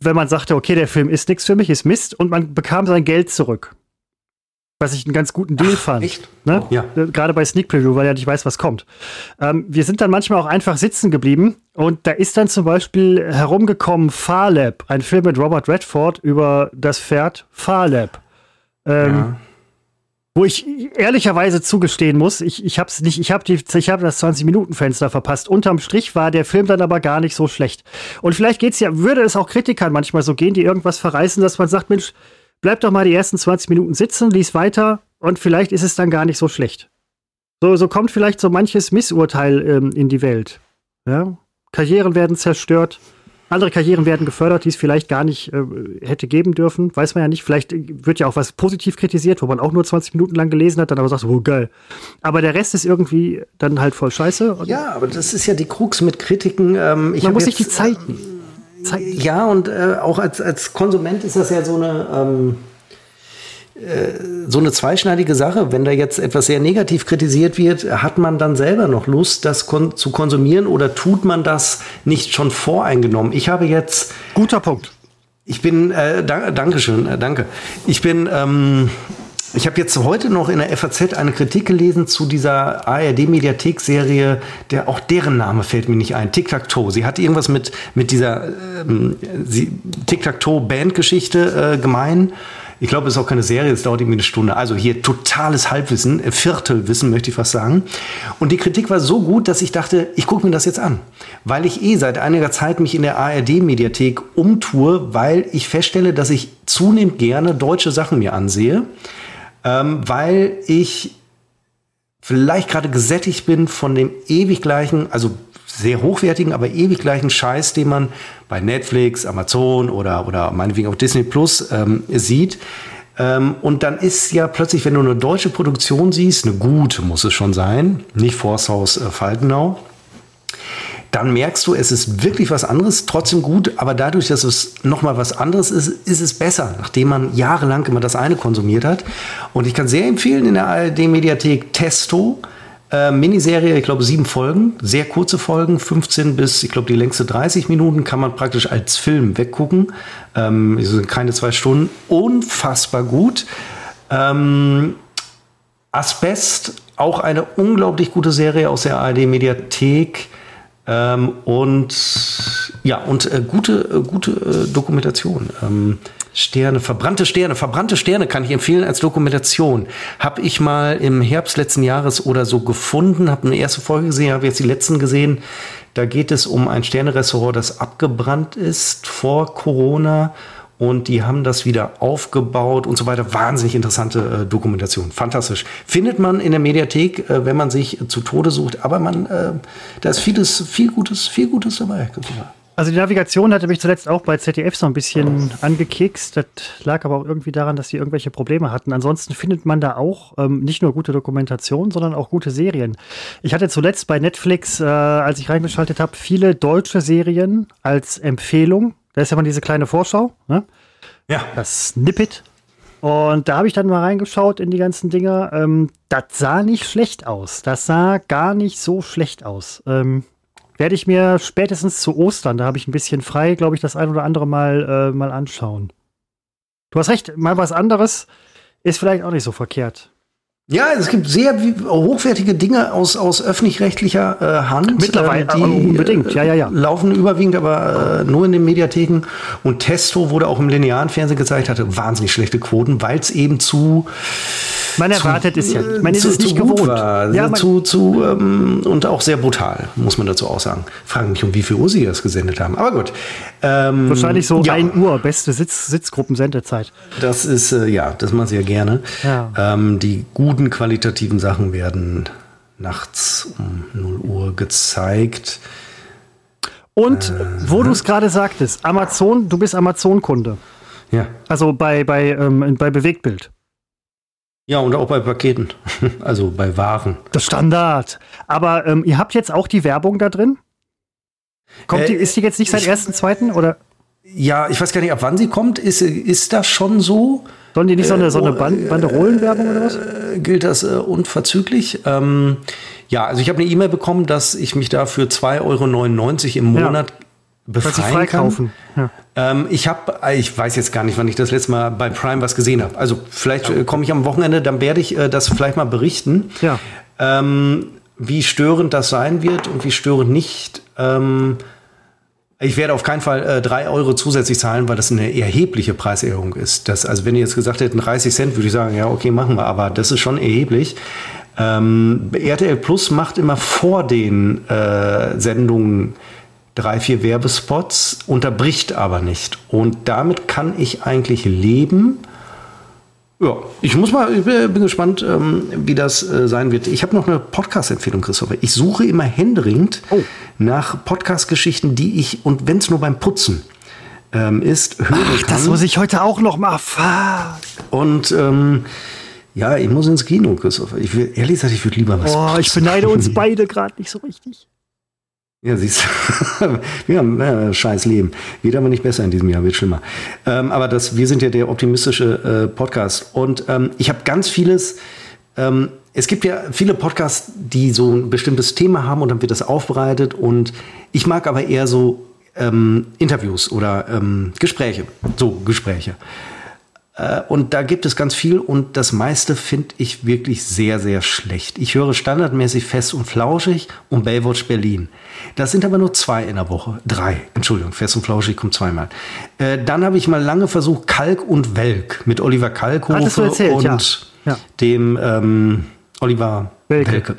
Wenn man sagte, okay, der Film ist nichts für mich, ist Mist, und man bekam sein Geld zurück. Was ich einen ganz guten Deal Ach, fand. Echt? Ne? Oh, ja. Gerade bei Sneak Preview, weil er nicht weiß, was kommt. Ähm, wir sind dann manchmal auch einfach sitzen geblieben und da ist dann zum Beispiel herumgekommen Farlab, ein Film mit Robert Redford über das Pferd Farlab. Ähm, ja. Wo ich ehrlicherweise zugestehen muss, ich, ich habe nicht, ich habe ich habe das 20 Minuten Fenster verpasst. Unterm Strich war der Film dann aber gar nicht so schlecht. Und vielleicht geht's ja, würde es auch Kritikern manchmal so gehen, die irgendwas verreißen, dass man sagt, Mensch, bleib doch mal die ersten 20 Minuten sitzen, lies weiter und vielleicht ist es dann gar nicht so schlecht. So, so kommt vielleicht so manches Missurteil ähm, in die Welt. Ja? Karrieren werden zerstört, andere Karrieren werden gefördert, die es vielleicht gar nicht äh, hätte geben dürfen. Weiß man ja nicht. Vielleicht wird ja auch was positiv kritisiert, wo man auch nur 20 Minuten lang gelesen hat, dann aber sagt, oh geil. Aber der Rest ist irgendwie dann halt voll scheiße. Ja, aber das ist ja die Krux mit Kritiken. Ähm, man muss sich die Zeit nehmen. Ja, und äh, auch als, als Konsument ist das ja so eine, ähm, äh, so eine zweischneidige Sache. Wenn da jetzt etwas sehr negativ kritisiert wird, hat man dann selber noch Lust, das kon zu konsumieren oder tut man das nicht schon voreingenommen? Ich habe jetzt. Guter Punkt. Ich bin, äh, da, Dankeschön, äh, danke. Ich bin, ähm, ich habe jetzt heute noch in der FAZ eine Kritik gelesen zu dieser ARD-Mediathek-Serie, der auch deren Name fällt mir nicht ein. Tic-Tac-Toe. Sie hat irgendwas mit, mit dieser ähm, Tic-Tac-Toe-Bandgeschichte äh, gemein. Ich glaube, es ist auch keine Serie, es dauert irgendwie eine Stunde. Also hier totales Halbwissen, äh, Viertelwissen möchte ich fast sagen. Und die Kritik war so gut, dass ich dachte, ich gucke mir das jetzt an. Weil ich eh seit einiger Zeit mich in der ARD-Mediathek umtue, weil ich feststelle, dass ich zunehmend gerne deutsche Sachen mir ansehe ähm, weil ich vielleicht gerade gesättigt bin von dem ewig gleichen, also sehr hochwertigen, aber ewig gleichen Scheiß, den man bei Netflix, Amazon oder, oder meinetwegen auch Disney Plus ähm, sieht. Ähm, und dann ist ja plötzlich, wenn du eine deutsche Produktion siehst, eine gute muss es schon sein, nicht Forsthaus äh, Faltenau, dann merkst du, es ist wirklich was anderes, trotzdem gut, aber dadurch, dass es nochmal was anderes ist, ist es besser, nachdem man jahrelang immer das eine konsumiert hat. Und ich kann sehr empfehlen in der ARD-Mediathek Testo, äh, Miniserie, ich glaube sieben Folgen, sehr kurze Folgen, 15 bis, ich glaube die längste 30 Minuten, kann man praktisch als Film weggucken. Ähm, sind keine zwei Stunden, unfassbar gut. Ähm, Asbest, auch eine unglaublich gute Serie aus der ARD-Mediathek. Ähm, und ja, und äh, gute, äh, gute äh, Dokumentation. Ähm, Sterne, verbrannte Sterne, verbrannte Sterne kann ich empfehlen als Dokumentation. Hab ich mal im Herbst letzten Jahres oder so gefunden, habe eine erste Folge gesehen, habe jetzt die letzten gesehen. Da geht es um ein Sternerestaurant, das abgebrannt ist vor Corona und die haben das wieder aufgebaut und so weiter. Wahnsinnig interessante äh, Dokumentation. Fantastisch. Findet man in der Mediathek, äh, wenn man sich zu Tode sucht, aber man, äh, da ist vieles, viel Gutes, viel Gutes dabei. Also die Navigation hatte mich zuletzt auch bei ZDF so ein bisschen angekekst. Das lag aber auch irgendwie daran, dass sie irgendwelche Probleme hatten. Ansonsten findet man da auch ähm, nicht nur gute Dokumentation, sondern auch gute Serien. Ich hatte zuletzt bei Netflix, äh, als ich reingeschaltet habe, viele deutsche Serien als Empfehlung. Da ist ja mal diese kleine Vorschau, ne? Ja. Das Snippet. Und da habe ich dann mal reingeschaut in die ganzen Dinger. Ähm, das sah nicht schlecht aus. Das sah gar nicht so schlecht aus. Ähm, werde ich mir spätestens zu Ostern, da habe ich ein bisschen frei, glaube ich, das ein oder andere mal, äh, mal anschauen. Du hast recht, mal was anderes ist vielleicht auch nicht so verkehrt. Ja, es gibt sehr hochwertige Dinge aus, aus öffentlich-rechtlicher äh, Hand. Mittlerweile, äh, die unbedingt, ja, ja, ja. Laufen überwiegend aber äh, nur in den Mediatheken. Und Testo wurde auch im linearen Fernsehen gezeigt, hatte wahnsinnig schlechte Quoten, weil es eben zu man erwartet es ja. Man ist zu, es nicht gewohnt. War. Ja, zu, zu, ähm, und auch sehr brutal, muss man dazu auch sagen. Fragen mich, um wie viel Uhr sie das gesendet haben. Aber gut. Ähm, Wahrscheinlich so ja. 1 Uhr, beste Sitz, Sitzgruppensendezeit. Das ist, äh, ja, das machen sie ja gerne. Ja. Ähm, die guten qualitativen Sachen werden nachts um 0 Uhr gezeigt. Und äh, wo du es gerade sagtest, Amazon, du bist Amazon-Kunde. Ja. Also bei, bei, ähm, bei Bewegtbild. Ja, und auch bei Paketen, also bei Waren. Das Standard. Aber ähm, ihr habt jetzt auch die Werbung da drin? Kommt äh, die, ist die jetzt nicht seit 1.2. oder? Ja, ich weiß gar nicht, ab wann sie kommt. Ist, ist das schon so? Sollen die nicht so eine, so eine äh, Band, Banderolenwerbung oder was? Äh, gilt das äh, unverzüglich? Ähm, ja, also ich habe eine E-Mail bekommen, dass ich mich da für 2,99 Euro im Monat ja befreien kann. Ja. Ähm, ich habe, ich weiß jetzt gar nicht, wann ich das letzte Mal bei Prime was gesehen habe. Also vielleicht ja. Äh, komme ich am Wochenende, dann werde ich äh, das vielleicht mal berichten, ja. ähm, wie störend das sein wird und wie störend nicht. Ähm, ich werde auf keinen Fall äh, drei Euro zusätzlich zahlen, weil das eine erhebliche Preiserhöhung ist. Das, also wenn ihr jetzt gesagt hätten 30 Cent, würde ich sagen, ja, okay, machen wir, aber das ist schon erheblich. Ähm, RTL Plus macht immer vor den äh, Sendungen drei, vier Werbespots, unterbricht aber nicht. Und damit kann ich eigentlich leben. Ja, ich muss mal, ich bin gespannt, ähm, wie das äh, sein wird. Ich habe noch eine Podcast-Empfehlung, Christopher. Ich suche immer händeringend oh. nach Podcast-Geschichten, die ich, und wenn es nur beim Putzen ähm, ist, hören Ach, kann. Das muss ich heute auch noch mal fahren. Und ähm, ja, ich muss ins Kino, Christopher. Ich will, ehrlich gesagt, ich würde lieber was. Boah, ich beneide uns beide gerade nicht so richtig. Ja, siehst du. wir haben äh, scheiß Leben. Wird aber nicht besser in diesem Jahr, wird schlimmer. Ähm, aber das, wir sind ja der optimistische äh, Podcast. Und ähm, ich habe ganz vieles. Ähm, es gibt ja viele Podcasts, die so ein bestimmtes Thema haben und dann wird das aufbereitet. Und ich mag aber eher so ähm, Interviews oder ähm, Gespräche. So, Gespräche. Äh, und da gibt es ganz viel und das meiste finde ich wirklich sehr, sehr schlecht. Ich höre standardmäßig fest und flauschig und Baywatch Berlin. Das sind aber nur zwei in der Woche. Drei, Entschuldigung, fest und flauschig kommt zweimal. Äh, dann habe ich mal lange versucht, Kalk und Welk mit Oliver Kalkhofe erzählt, und ja. Ja. dem ähm, Oliver Welke. Welke.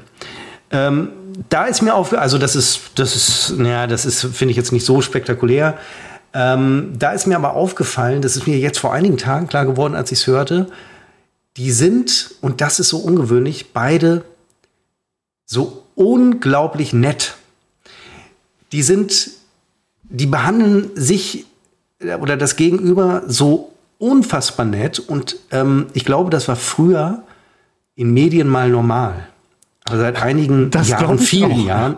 Ähm, da ist mir auf, also das ist, das ist, naja, das ist, finde ich jetzt nicht so spektakulär. Ähm, da ist mir aber aufgefallen, das ist mir jetzt vor einigen Tagen klar geworden, als ich es hörte, die sind, und das ist so ungewöhnlich, beide so unglaublich nett. Die sind, die behandeln sich äh, oder das Gegenüber so unfassbar nett und ähm, ich glaube, das war früher in Medien mal normal. Aber seit einigen das Jahren, vielen auch. Jahren,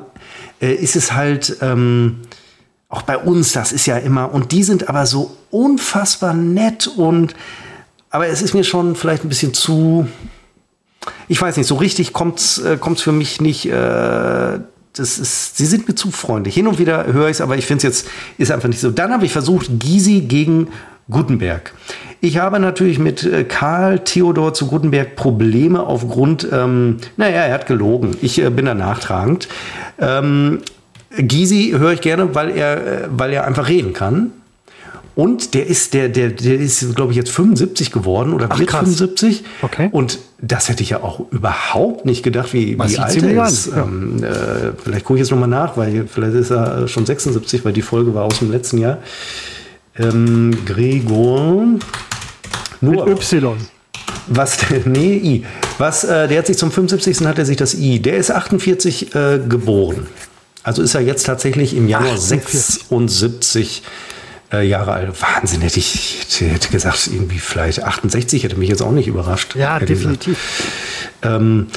äh, ist es halt ähm, auch bei uns, das ist ja immer, und die sind aber so unfassbar nett und, aber es ist mir schon vielleicht ein bisschen zu, ich weiß nicht, so richtig kommt's, äh, für mich nicht, äh, das ist, sie sind mir zu freundlich. Hin und wieder höre ich es, aber ich finde es jetzt, ist einfach nicht so. Dann habe ich versucht, Gysi gegen Gutenberg. Ich habe natürlich mit äh, Karl Theodor zu Gutenberg Probleme aufgrund, ähm, naja, er hat gelogen. Ich äh, bin da nachtragend. Ähm, Gysi höre ich gerne, weil er, äh, weil er einfach reden kann. Und der ist, der, der, der ist, glaube ich, jetzt 75 geworden oder wird 75. Okay. Und das hätte ich ja auch überhaupt nicht gedacht, wie, wie alt er ist. Ja. Ähm, äh, vielleicht gucke ich jetzt nochmal nach, weil vielleicht ist er schon 76, weil die Folge war aus dem letzten Jahr. Ähm, Gregor. Nur. Mit Y. Was, nee, I. Was, äh, der hat sich zum 75. hat er sich das I. Der ist 48 äh, geboren. Also ist er jetzt tatsächlich im Januar 48. 76 äh, Jahre alt. Wahnsinn, hätte ich hätte gesagt, irgendwie vielleicht 68, hätte mich jetzt auch nicht überrascht. Ja, definitiv. Ähm,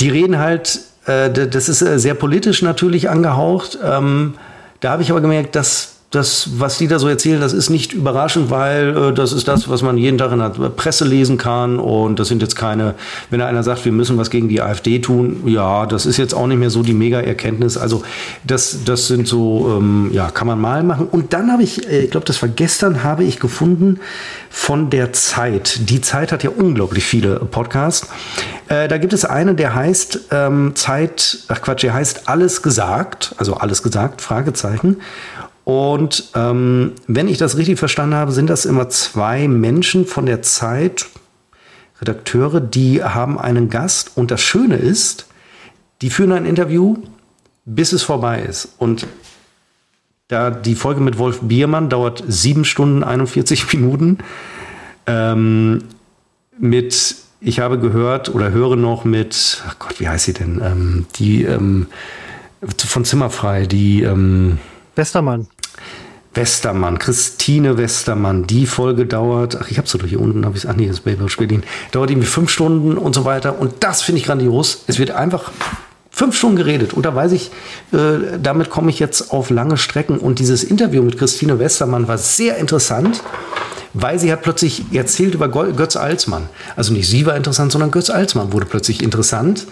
die reden halt, äh, das ist äh, sehr politisch natürlich angehaucht. Ähm, da habe ich aber gemerkt, dass das, was die da so erzählen, das ist nicht überraschend, weil äh, das ist das, was man jeden Tag in der Presse lesen kann. Und das sind jetzt keine, wenn einer sagt, wir müssen was gegen die AfD tun, ja, das ist jetzt auch nicht mehr so die Mega-Erkenntnis. Also das, das sind so, ähm, ja, kann man mal machen. Und dann habe ich, äh, ich glaube, das war gestern, habe ich gefunden von der Zeit. Die Zeit hat ja unglaublich viele Podcasts. Äh, da gibt es einen, der heißt ähm, Zeit, ach Quatsch, der heißt Alles gesagt, also alles gesagt, Fragezeichen. Und ähm, wenn ich das richtig verstanden habe, sind das immer zwei Menschen von der Zeit, Redakteure, die haben einen Gast. Und das Schöne ist, die führen ein Interview, bis es vorbei ist. Und da die Folge mit Wolf Biermann dauert sieben Stunden 41 Minuten. Ähm, mit, ich habe gehört oder höre noch mit, ach Gott, wie heißt sie denn? Ähm, die ähm, von Zimmerfrei, die ähm, Westermann. Westermann, Christine Westermann. Die Folge dauert, ach, ich habe sie doch hier unten, habe ich ach nee, das Baywatch Berlin. Dauert irgendwie fünf Stunden und so weiter. Und das finde ich grandios. Es wird einfach fünf Stunden geredet. Und da weiß ich, äh, damit komme ich jetzt auf lange Strecken. Und dieses Interview mit Christine Westermann war sehr interessant, weil sie hat plötzlich erzählt über Götz Alsmann. Also nicht sie war interessant, sondern Götz Alsmann wurde plötzlich interessant.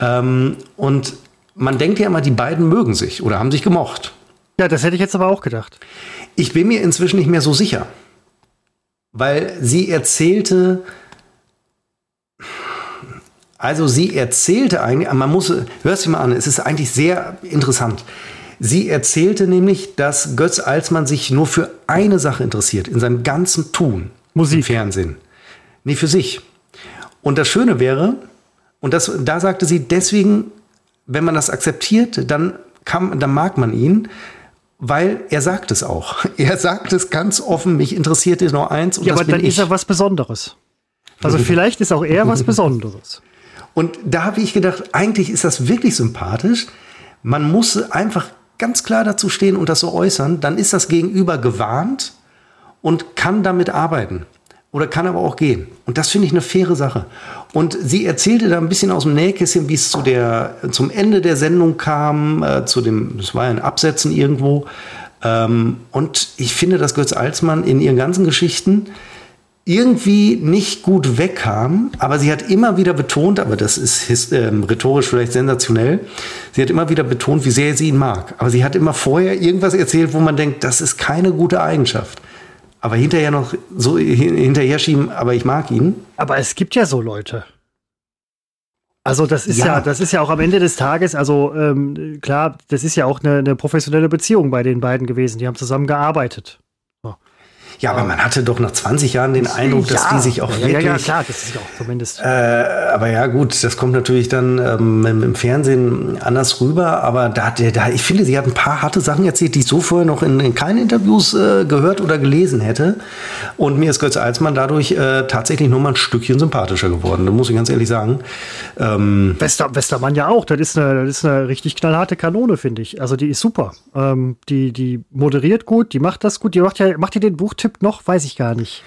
Ähm, und man denkt ja immer, die beiden mögen sich oder haben sich gemocht. Ja, das hätte ich jetzt aber auch gedacht. Ich bin mir inzwischen nicht mehr so sicher. Weil sie erzählte, also sie erzählte eigentlich, man muss, hör sie mal an, es ist eigentlich sehr interessant. Sie erzählte nämlich, dass Götz Alsmann sich nur für eine Sache interessiert, in seinem ganzen Tun. Musik. Im Fernsehen. Nee, für sich. Und das Schöne wäre, und das, da sagte sie, deswegen, wenn man das akzeptiert, dann, kann, dann mag man ihn, weil er sagt es auch. Er sagt es ganz offen, mich interessiert es nur eins. Und ja, aber dann ich. ist er was Besonderes. Also vielleicht ist auch er was Besonderes. Und da habe ich gedacht, eigentlich ist das wirklich sympathisch. Man muss einfach ganz klar dazu stehen und das so äußern. Dann ist das Gegenüber gewarnt und kann damit arbeiten oder kann aber auch gehen. Und das finde ich eine faire Sache. Und sie erzählte da ein bisschen aus dem Nähkästchen, wie es zu der, zum Ende der Sendung kam, äh, zu dem, das war ja ein Absetzen irgendwo. Ähm, und ich finde, dass Götz Alsmann in ihren ganzen Geschichten irgendwie nicht gut wegkam, aber sie hat immer wieder betont, aber das ist äh, rhetorisch vielleicht sensationell, sie hat immer wieder betont, wie sehr sie ihn mag. Aber sie hat immer vorher irgendwas erzählt, wo man denkt, das ist keine gute Eigenschaft aber hinterher noch so hinterher schieben, aber ich mag ihn. Aber es gibt ja so Leute. Also das ist ja. ja das ist ja auch am Ende des Tages, also ähm, klar, das ist ja auch eine, eine professionelle Beziehung bei den beiden gewesen. Die haben zusammen gearbeitet. Ja, aber man hatte doch nach 20 Jahren den Eindruck, dass ja, die sich auch ja, wirklich. Ja, ja, klar, das ist ja auch zumindest. Äh, aber ja, gut, das kommt natürlich dann ähm, im, Fernsehen anders rüber. Aber da, da, ich finde, sie hat ein paar harte Sachen erzählt, die ich so vorher noch in, in keinen Interviews äh, gehört oder gelesen hätte. Und mir ist Götz Alsmann dadurch äh, tatsächlich nur mal ein Stückchen sympathischer geworden. Da muss ich ganz ehrlich sagen. Ähm, Wester, Westermann ja auch. Das ist, eine, das ist eine richtig knallharte Kanone, finde ich. Also die ist super. Ähm, die, die moderiert gut, die macht das gut. Die macht ja, macht ja den Buchtipp Tipp noch? Weiß ich gar nicht.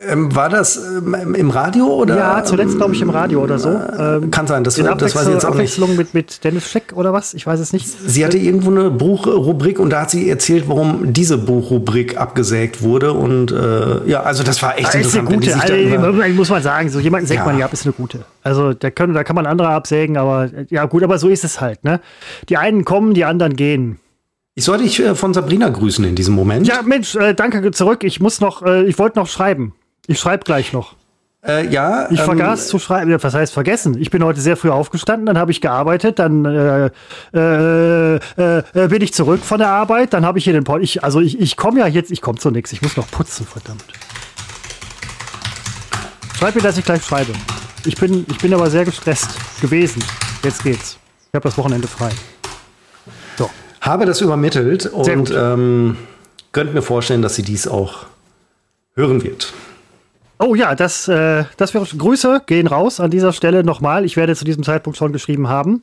Ähm, war das ähm, im Radio oder? Ja, zuletzt glaube ich im Radio oder so. Ähm, Kann sein, das, das weiß ich jetzt auch Abwechslung nicht. Mit, mit Dennis Scheck oder was? Ich weiß es nicht. Sie hatte irgendwo eine Buchrubrik und da hat sie erzählt, warum diese Buchrubrik abgesägt wurde und äh, ja, also das war echt ah, interessant. Ist eine gute, also, muss man sagen, so jemanden sägt ja. man ja ab, ist eine gute. Also da, können, da kann man andere absägen, aber ja gut, aber so ist es halt. Ne? Die einen kommen, die anderen gehen. Ich sollte dich äh, von Sabrina grüßen in diesem Moment. Ja, Mensch, äh, danke zurück. Ich muss noch, äh, ich wollte noch schreiben. Ich schreibe gleich noch. Äh, ja. Ich ähm, vergaß zu schreiben. Was heißt vergessen? Ich bin heute sehr früh aufgestanden, dann habe ich gearbeitet, dann äh, äh, äh, bin ich zurück von der Arbeit, dann habe ich hier den Pod. Ich, also ich, ich komme ja jetzt, ich komme zu nichts. Ich muss noch putzen, verdammt. Schreib mir, dass ich gleich schreibe. Ich bin, ich bin aber sehr gestresst gewesen. Jetzt geht's. Ich habe das Wochenende frei habe das übermittelt und ähm, könnte mir vorstellen, dass sie dies auch hören wird. Oh ja, das, äh, das wäre Grüße gehen raus an dieser Stelle nochmal. Ich werde zu diesem Zeitpunkt schon geschrieben haben.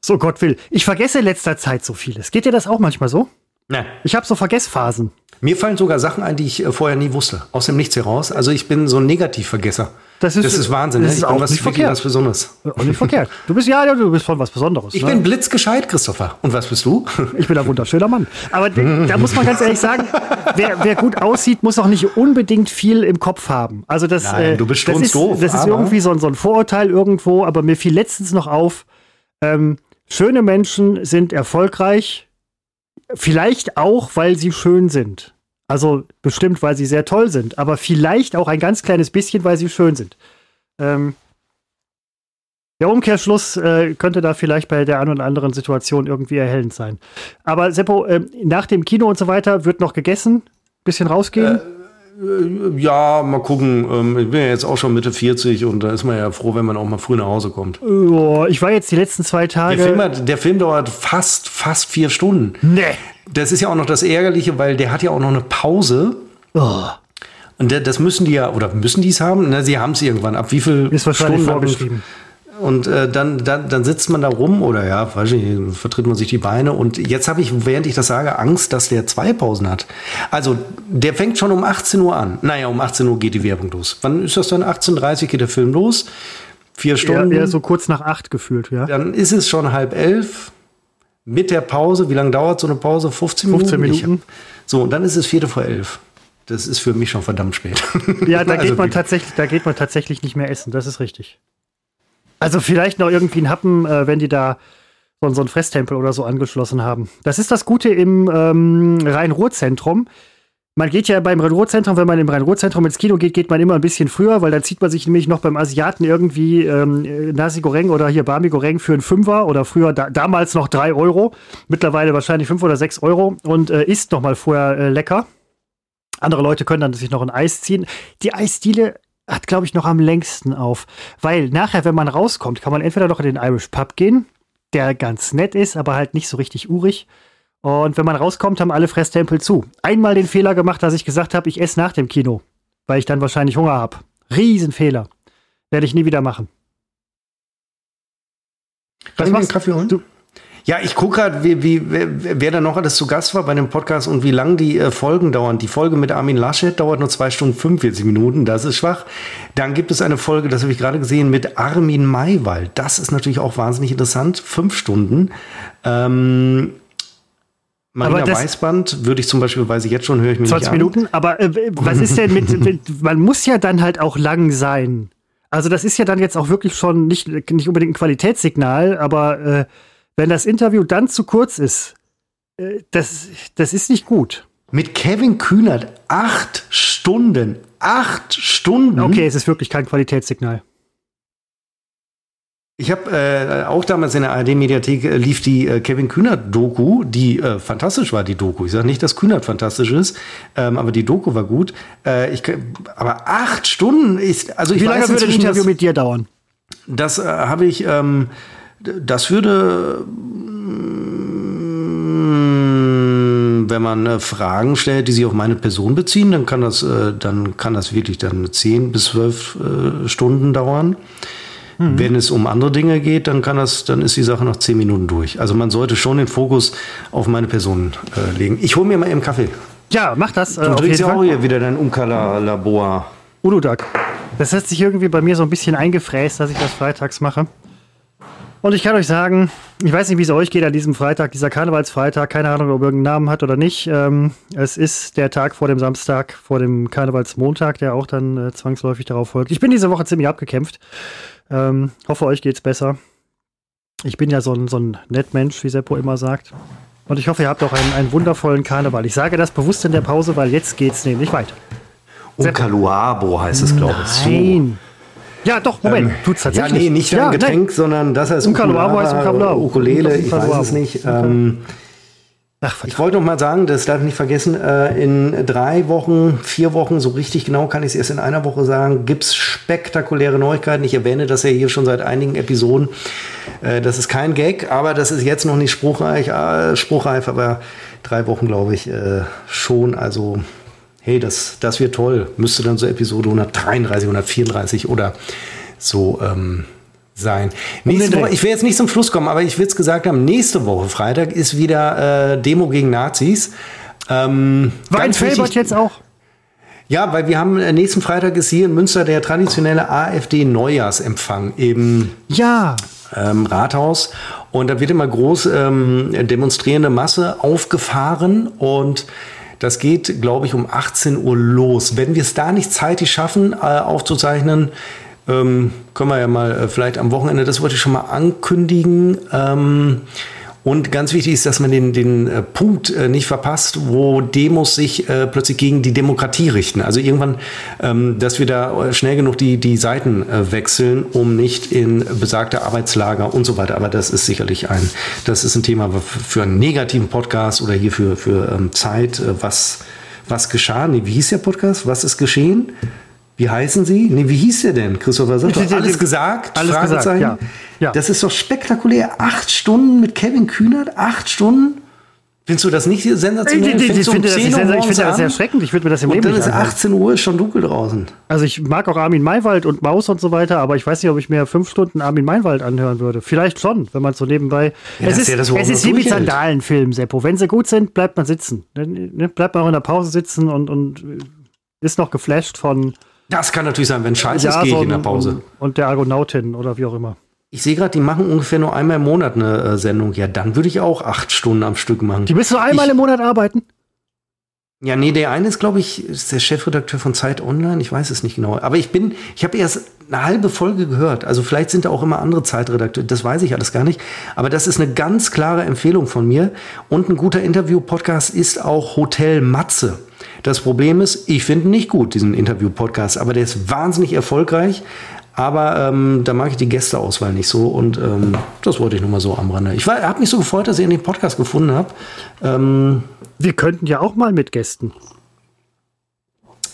So Gott will. Ich vergesse in letzter Zeit so vieles. Geht dir das auch manchmal so? Nein. Ich habe so Vergessphasen. Mir fallen sogar Sachen ein, die ich äh, vorher nie wusste. Aus dem Nichts heraus. Also ich bin so ein Negativvergesser. Das ist, das ist Wahnsinn. Das ne? ist auch was nicht verkehrt. was Besonderes. Auch nicht verkehrt. Du bist ja, du bist von was Besonderes. Ich ne? bin blitzgescheit, Christopher. Und was bist du? Ich bin ein wunderschöner Mann. Aber da muss man ganz ehrlich sagen, wer, wer, gut aussieht, muss auch nicht unbedingt viel im Kopf haben. Also das, Nein, äh, du bist das ist, doof, das ist irgendwie so, so, ein Vorurteil irgendwo. Aber mir fiel letztens noch auf, ähm, schöne Menschen sind erfolgreich. Vielleicht auch, weil sie schön sind. Also bestimmt, weil sie sehr toll sind, aber vielleicht auch ein ganz kleines bisschen, weil sie schön sind. Ähm, der Umkehrschluss äh, könnte da vielleicht bei der einen oder anderen Situation irgendwie erhellend sein. Aber Seppo, äh, nach dem Kino und so weiter wird noch gegessen, bisschen rausgehen. Äh, ja, mal gucken. Ähm, ich bin ja jetzt auch schon Mitte 40 und da ist man ja froh, wenn man auch mal früh nach Hause kommt. Oh, ich war jetzt die letzten zwei Tage. Der Film, hat, der Film dauert fast, fast vier Stunden. Nee. Das ist ja auch noch das Ärgerliche, weil der hat ja auch noch eine Pause. Oh. Und das müssen die ja, oder müssen die es haben? Na, sie haben es irgendwann. Ab wie viel ist wahrscheinlich Stunden vorgeschrieben. Und äh, dann, dann, dann sitzt man da rum oder ja, weiß ich nicht, vertritt man sich die Beine. Und jetzt habe ich, während ich das sage, Angst, dass der zwei Pausen hat. Also der fängt schon um 18 Uhr an. Naja, um 18 Uhr geht die Werbung los. Wann ist das dann? 18.30 Uhr geht der Film los. Vier Stunden. Ja, so kurz nach acht gefühlt, ja. Dann ist es schon halb elf. Mit der Pause, wie lange dauert so eine Pause? 15 Minuten? 15 Minuten. so, und dann ist es Viertel vor elf. Das ist für mich schon verdammt spät. Ja, da geht also, man tatsächlich, da geht man tatsächlich nicht mehr essen. Das ist richtig. Also vielleicht noch irgendwie ein Happen, äh, wenn die da so, so einen Fresstempel oder so angeschlossen haben. Das ist das Gute im ähm, Rhein-Ruhr-Zentrum. Man geht ja beim Rhein-Ruhr-Zentrum, wenn man im Rhein-Ruhr-Zentrum ins Kino geht, geht man immer ein bisschen früher, weil dann zieht man sich nämlich noch beim Asiaten irgendwie ähm, Nasi Goreng oder hier Bami Goreng für einen Fünfer oder früher da, damals noch drei Euro, mittlerweile wahrscheinlich fünf oder sechs Euro und äh, isst noch mal vorher äh, lecker. Andere Leute können dann sich noch ein Eis ziehen. Die Eisdiele hat, glaube ich, noch am längsten auf. Weil nachher, wenn man rauskommt, kann man entweder noch in den Irish Pub gehen, der ganz nett ist, aber halt nicht so richtig urig. Und wenn man rauskommt, haben alle Fresstempel zu. Einmal den Fehler gemacht, dass ich gesagt habe, ich esse nach dem Kino, weil ich dann wahrscheinlich Hunger habe. Riesenfehler. Werde ich nie wieder machen. Was machst du? Kaffee holen? Du, ja, ich gucke gerade, wie, wie, wer, da noch alles zu Gast war bei dem Podcast und wie lang die äh, Folgen dauern. Die Folge mit Armin Laschet dauert nur zwei Stunden 45 Minuten, das ist schwach. Dann gibt es eine Folge, das habe ich gerade gesehen, mit Armin Maywald. Das ist natürlich auch wahnsinnig interessant. Fünf Stunden. Ähm, Marina Weißband würde ich zum Beispiel, weiß ich jetzt schon, höre ich mir 20 nicht Minuten, aber äh, was ist denn mit, mit, man muss ja dann halt auch lang sein. Also das ist ja dann jetzt auch wirklich schon nicht, nicht unbedingt ein Qualitätssignal, aber äh, wenn das Interview dann zu kurz ist, äh, das, das ist nicht gut. Mit Kevin Kühnert acht Stunden. Acht Stunden. Okay, es ist wirklich kein Qualitätssignal. Ich habe äh, auch damals in der ARD-Mediathek äh, lief die äh, Kevin Kühnert-Doku, die äh, fantastisch war, die Doku. Ich sage nicht, dass Kühnert fantastisch ist, ähm, aber die Doku war gut. Äh, ich, aber acht Stunden ist. Also ich Wie lange würde ein Interview mit dir dauern? Das habe ich. Ähm, das würde, mm, wenn man äh, Fragen stellt, die sich auf meine Person beziehen, dann kann das, äh, dann kann das wirklich dann 10 bis 12 äh, Stunden dauern. Mhm. Wenn es um andere Dinge geht, dann kann das, dann ist die Sache nach 10 Minuten durch. Also man sollte schon den Fokus auf meine Person legen. Ich hole mir mal eben Kaffee. Ja, mach das. Du trinkst ja auch hier wieder dein Umkala-Labor. Uludag. Das hat sich irgendwie bei mir so ein bisschen eingefräst, dass ich das freitags mache. Und ich kann euch sagen, ich weiß nicht, wie es euch geht an diesem Freitag, dieser Karnevalsfreitag. Keine Ahnung, ob er irgendeinen Namen hat oder nicht. Ähm, es ist der Tag vor dem Samstag, vor dem Karnevalsmontag, der auch dann äh, zwangsläufig darauf folgt. Ich bin diese Woche ziemlich abgekämpft. Ähm, hoffe, euch geht's besser. Ich bin ja so ein, so ein Nettmensch, wie Seppo immer sagt. Und ich hoffe, ihr habt auch einen, einen wundervollen Karneval. Ich sage das bewusst in der Pause, weil jetzt geht's nämlich weiter. Unkaluabo heißt es, glaube ich. Nein. Ja, doch, Moment, ähm, tut's tatsächlich. Ja, nee, nicht ja, ein Getränk, nein. sondern das heißt Ukulele, heißt Ukulele, Ukulele ich weiß es nicht. Ähm, Ach, ich wollte noch mal sagen, das darf ich nicht vergessen, äh, in drei Wochen, vier Wochen, so richtig genau kann ich es erst in einer Woche sagen, gibt es spektakuläre Neuigkeiten. Ich erwähne das ja hier schon seit einigen Episoden. Äh, das ist kein Gag, aber das ist jetzt noch nicht spruchreich, äh, spruchreif, aber drei Wochen glaube ich äh, schon. Also hey, das, das wird toll. Müsste dann so Episode 133, 134 oder so ähm, sein. Nächste Woche, ich will jetzt nicht zum Schluss kommen, aber ich will es gesagt haben, nächste Woche Freitag ist wieder äh, Demo gegen Nazis. Ähm, War Felbert jetzt auch? Ja, weil wir haben äh, nächsten Freitag ist hier in Münster der traditionelle AfD-Neujahrsempfang im ja. ähm, Rathaus. Und da wird immer groß ähm, demonstrierende Masse aufgefahren und das geht, glaube ich, um 18 Uhr los. Wenn wir es da nicht zeitig schaffen, äh, aufzuzeichnen, ähm, können wir ja mal äh, vielleicht am Wochenende, das wollte ich schon mal ankündigen. Ähm, und ganz wichtig ist, dass man den, den äh, Punkt äh, nicht verpasst, wo Demos sich äh, plötzlich gegen die Demokratie richten. Also irgendwann, ähm, dass wir da schnell genug die, die Seiten wechseln, um nicht in besagte Arbeitslager und so weiter. Aber das ist sicherlich ein, das ist ein Thema für einen negativen Podcast oder hier für, für ähm, Zeit. Was, was geschah? Wie hieß der Podcast? Was ist geschehen? Wie heißen Sie? Nee, wie hieß der denn? Christopher sagt doch, alles gesagt? Alles gesagt, ja. ja. Das ist doch spektakulär. Acht Stunden mit Kevin Kühnert? Acht Stunden? Findest du das nicht sensationell? Ich, ich, ich finde das, ich finde das sehr erschreckend. Ich würde mir das im und Leben dann ist 18 Uhr, ist schon dunkel draußen. Also ich mag auch Armin Maywald und Maus und so weiter, aber ich weiß nicht, ob ich mir fünf Stunden Armin Maywald anhören würde. Vielleicht schon, wenn man so nebenbei... Ja, es ist, ja das, es ist wie mit Sandalenfilmen, Seppo. Wenn sie gut sind, bleibt man sitzen. Ne, bleibt man auch in der Pause sitzen und, und ist noch geflasht von das kann natürlich sein, wenn scheiße ja, ist, gehe ich in der Pause. Und der Argonautin oder wie auch immer. Ich sehe gerade, die machen ungefähr nur einmal im Monat eine äh, Sendung. Ja, dann würde ich auch acht Stunden am Stück machen. Die müssen nur einmal ich, im Monat arbeiten? Ja, nee, der eine ist, glaube ich, ist der Chefredakteur von Zeit Online. Ich weiß es nicht genau. Aber ich bin, ich habe erst eine halbe Folge gehört. Also vielleicht sind da auch immer andere Zeitredakteure. Das weiß ich alles gar nicht. Aber das ist eine ganz klare Empfehlung von mir. Und ein guter Interview-Podcast ist auch Hotel Matze. Das Problem ist, ich finde nicht gut, diesen Interview-Podcast, aber der ist wahnsinnig erfolgreich. Aber ähm, da mag ich die Gästeauswahl nicht so und ähm, das wollte ich nur mal so am Rande. Ich habe mich so gefreut, dass ihr den Podcast gefunden habt. Ähm, Wir könnten ja auch mal mit Gästen.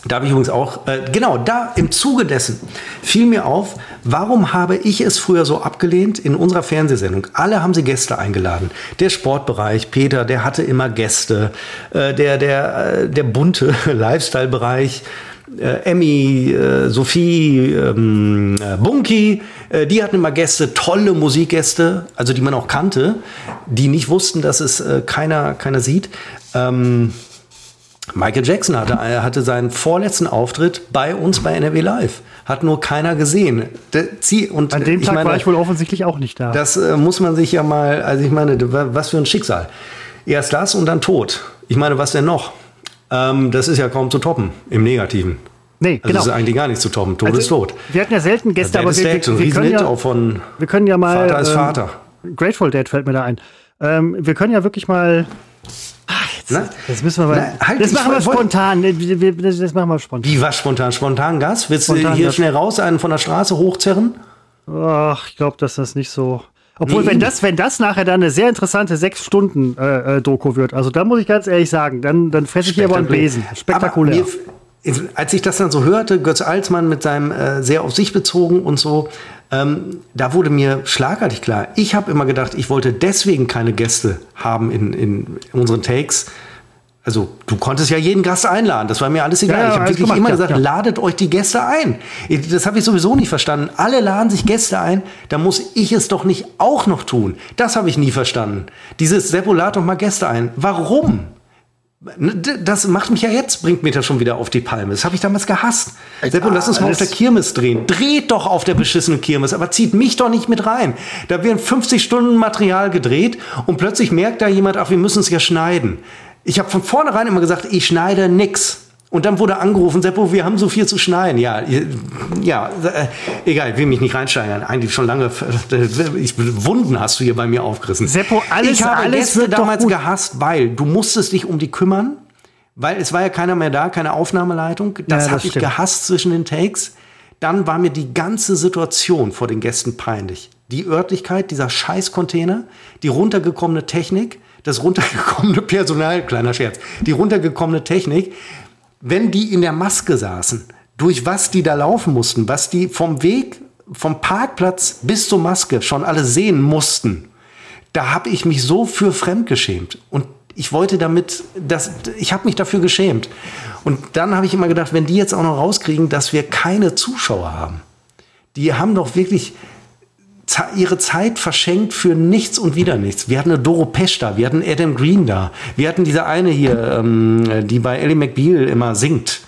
Da habe ich übrigens auch, äh, genau, da im Zuge dessen fiel mir auf, warum habe ich es früher so abgelehnt in unserer Fernsehsendung? Alle haben sie Gäste eingeladen. Der Sportbereich, Peter, der hatte immer Gäste. Äh, der, der, äh, der bunte Lifestyle-Bereich, äh, Emmy, äh, Sophie, ähm, äh, Bunky, äh, die hatten immer Gäste, tolle Musikgäste, also die man auch kannte, die nicht wussten, dass es äh, keiner, keiner sieht. Ähm, Michael Jackson hatte, er hatte seinen vorletzten Auftritt bei uns bei NRW Live. Hat nur keiner gesehen. Und An dem Tag meine, war ich wohl offensichtlich auch nicht da. Das äh, muss man sich ja mal, also ich meine, was für ein Schicksal. Erst das und dann Tod. Ich meine, was denn noch? Ähm, das ist ja kaum zu toppen, im Negativen. Nee, also genau. Das ist eigentlich gar nicht zu toppen. Tod also, ist tot. Wir hatten ja selten Gäste, aber wir, wir, wir, können ja, auch von wir können ja mal. Vater ist ähm, Vater. Grateful Dead fällt mir da ein. Ähm, wir können ja wirklich mal na, das müssen wir mal. Na, halt, das machen wir spontan. Das machen wir spontan. Wie was spontan? Spontan Gas? Willst spontan du hier Gas. schnell raus, einen von der Straße hochzerren? Ach, ich glaube, dass das nicht so. Obwohl, nee. wenn das, wenn das nachher dann eine sehr interessante sechs Stunden äh, äh, Doku wird, also da muss ich ganz ehrlich sagen, dann, dann fresse ich hier aber einen Besen. Spektakulär. Mir, als ich das dann so hörte, Götz Alsmann mit seinem äh, sehr auf sich bezogen und so, ähm, da wurde mir schlagartig klar, ich habe immer gedacht, ich wollte deswegen keine Gäste haben in, in unseren Takes. Also du konntest ja jeden Gast einladen, das war mir alles egal. Ja, ja, ich habe wirklich gemacht, immer gesagt, ja. ladet euch die Gäste ein. Das habe ich sowieso nicht verstanden. Alle laden sich Gäste ein, da muss ich es doch nicht auch noch tun. Das habe ich nie verstanden. Dieses Seppo, lad doch mal Gäste ein. Warum? Ne, das macht mich ja jetzt, bringt mich das schon wieder auf die Palme. Das habe ich damals gehasst. Sepp, und lass uns mal auf der Kirmes drehen. Dreht doch auf der beschissenen Kirmes, aber zieht mich doch nicht mit rein. Da werden 50 Stunden Material gedreht und plötzlich merkt da jemand, ach, wir müssen es ja schneiden. Ich habe von vornherein immer gesagt, ich schneide nix. Und dann wurde angerufen, Seppo, wir haben so viel zu schneiden. Ja, ja, äh, egal, will mich nicht reinsteigern. Eigentlich schon lange, ich, Wunden hast du hier bei mir aufgerissen. Seppo, alles, ich habe alles Gäste damals gehasst, weil du musstest dich um die kümmern, weil es war ja keiner mehr da, keine Aufnahmeleitung. Das, ja, das habe ich gehasst zwischen den Takes. Dann war mir die ganze Situation vor den Gästen peinlich. Die Örtlichkeit, dieser Scheißcontainer, die runtergekommene Technik, das runtergekommene Personal, kleiner Scherz, die runtergekommene Technik, wenn die in der Maske saßen, durch was die da laufen mussten, was die vom Weg, vom Parkplatz bis zur Maske schon alle sehen mussten, da habe ich mich so für fremd geschämt. Und ich wollte damit, das, ich habe mich dafür geschämt. Und dann habe ich immer gedacht, wenn die jetzt auch noch rauskriegen, dass wir keine Zuschauer haben, die haben doch wirklich ihre Zeit verschenkt für nichts und wieder nichts. Wir hatten eine Doro Pesch da, wir hatten Adam Green da, wir hatten diese eine hier, ähm, die bei Ellie McBeal immer singt.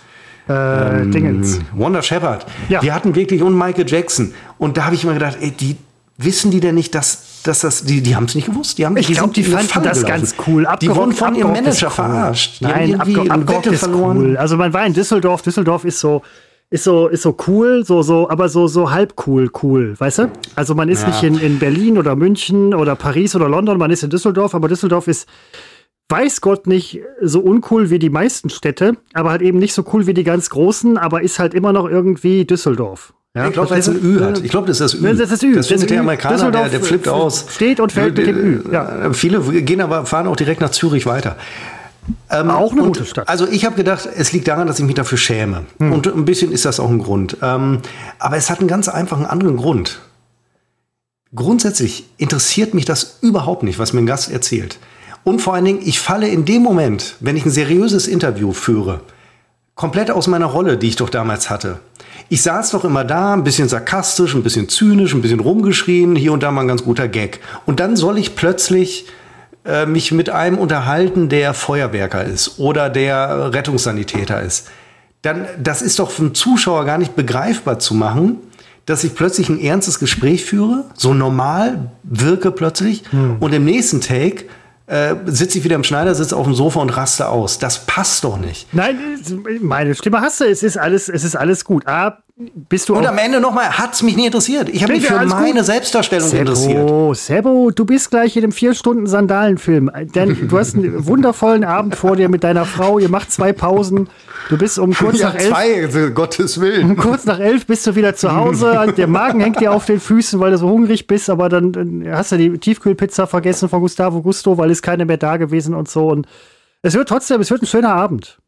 Äh, ähm, Dingens. Wanda Shepard. Ja. Wir hatten wirklich und Michael Jackson. Und da habe ich immer gedacht, ey, die wissen die denn nicht, dass, dass das, die, die haben es nicht gewusst. Die haben, ich glaube, die, fanden Falle das gelaufen. ganz cool. Abgerockt, die wurden von ihrem Manager cool. verarscht. Die Nein, abgerockt, abgerockt ist verloren. cool. Also man war in Düsseldorf. Düsseldorf ist so, ist so, ist so cool, so, so, aber so, so halb cool, cool, weißt du? Also man ist ja. nicht in, in Berlin oder München oder Paris oder London, man ist in Düsseldorf, aber Düsseldorf ist, weiß Gott nicht so uncool wie die meisten Städte, aber halt eben nicht so cool wie die ganz großen, aber ist halt immer noch irgendwie Düsseldorf. Ja, ich glaube, weil es ein Ü hat. Ich glaube, das ist das Ü. Das ist das Ü. Das findet der Amerikaner, der, der flippt aus. Steht und fällt mit dem Ü. Ja. Viele gehen aber, fahren auch direkt nach Zürich weiter. Ähm, auch eine gute Stadt. Also ich habe gedacht, es liegt daran, dass ich mich dafür schäme. Hm. Und ein bisschen ist das auch ein Grund. Ähm, aber es hat einen ganz einfachen anderen Grund. Grundsätzlich interessiert mich das überhaupt nicht, was mir ein Gast erzählt. Und vor allen Dingen, ich falle in dem Moment, wenn ich ein seriöses Interview führe, komplett aus meiner Rolle, die ich doch damals hatte. Ich saß doch immer da, ein bisschen sarkastisch, ein bisschen zynisch, ein bisschen rumgeschrien, hier und da mal ein ganz guter Gag. Und dann soll ich plötzlich äh, mich mit einem unterhalten, der Feuerwerker ist oder der Rettungssanitäter ist, dann das ist doch für einen Zuschauer gar nicht begreifbar zu machen, dass ich plötzlich ein ernstes Gespräch führe, so normal wirke plötzlich hm. und im nächsten Take äh, sitze ich wieder im Schneidersitz auf dem Sofa und raste aus. Das passt doch nicht. Nein, meine Stimme hast du. Es ist alles, es ist alles gut. A, bist du und am Ende nochmal, hat es mich nie interessiert. Ich habe mich für meine gut. Selbstdarstellung Sebo, interessiert. Sebo, du bist gleich in dem vier Stunden Sandalenfilm. Denn du hast einen wundervollen Abend vor dir mit deiner Frau. Ihr macht zwei Pausen. Du bist um kurz ja, nach elf. Zwei, also Gottes Willen. Um kurz nach elf bist du wieder zu Hause. Der Magen hängt dir auf den Füßen, weil du so hungrig bist. Aber dann, dann hast du die Tiefkühlpizza vergessen von Gustavo Gusto, weil es keine mehr da gewesen und so. Und es wird trotzdem, es wird ein schöner Abend.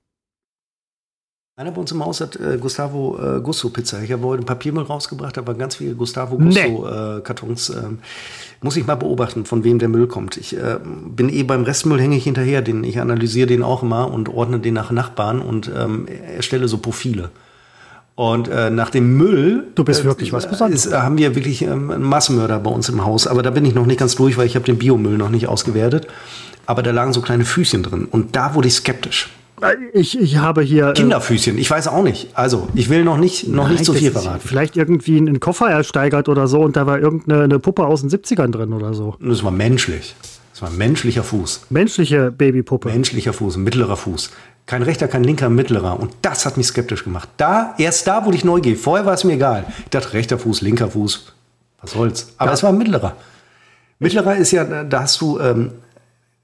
Einer bei uns im Haus hat äh, Gustavo äh, Gusto Pizza. Ich habe heute ein Papiermüll rausgebracht, da waren ganz viele Gustavo Gusto nee. äh, Kartons. Ähm, muss ich mal beobachten, von wem der Müll kommt. Ich äh, bin eh beim Restmüll hänge ich hinterher, den ich analysiere den auch immer und ordne den nach Nachbarn und ähm, erstelle so Profile. Und äh, nach dem Müll. Du bist äh, wirklich was Besonderes. Ist, haben wir wirklich ähm, einen Massenmörder bei uns im Haus. Aber da bin ich noch nicht ganz durch, weil ich habe den Biomüll noch nicht ausgewertet. Aber da lagen so kleine Füßchen drin. Und da wurde ich skeptisch. Ich, ich habe hier. Äh, Kinderfüßchen, ich weiß auch nicht. Also, ich will noch nicht, noch nicht so viel verraten. Vielleicht irgendwie einen Koffer ersteigert oder so und da war irgendeine Puppe aus den 70ern drin oder so. Das war menschlich. Das war ein menschlicher Fuß. Menschliche Babypuppe. Menschlicher Fuß, ein mittlerer Fuß. Kein rechter, kein linker, mittlerer. Und das hat mich skeptisch gemacht. Da, erst da wurde ich neugierig. Vorher war es mir egal. Ich dachte, rechter Fuß, linker Fuß, was soll's. Aber ja. es war ein mittlerer. Mittlerer ist ja, da hast du ähm,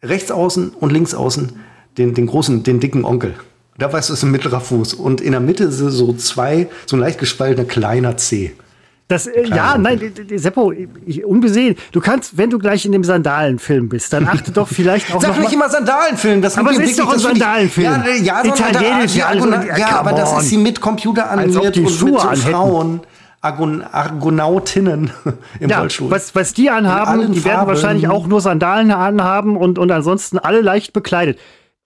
rechts außen und links außen den, den großen, den dicken Onkel. Da weißt du, es ist ein mittlerer Fuß. Und in der Mitte sind so zwei, so ein leicht gespaltener kleiner C. Das, äh, ja, nein, Seppo, ich, unbesehen. Du kannst, wenn du gleich in dem Sandalenfilm bist, dann achte doch vielleicht auch Sag noch nicht immer Sandalenfilm. Das aber es ist doch ein Sandalenfilm. Ja, ja, Italienisch, ja, also, ja, ja aber das ist sie mit Computer animiert und Schuhe mit so Frauen. Argon Argonautinnen im ja, Rollstuhl. Was, was die anhaben, die werden wahrscheinlich auch nur Sandalen anhaben und, und ansonsten alle leicht bekleidet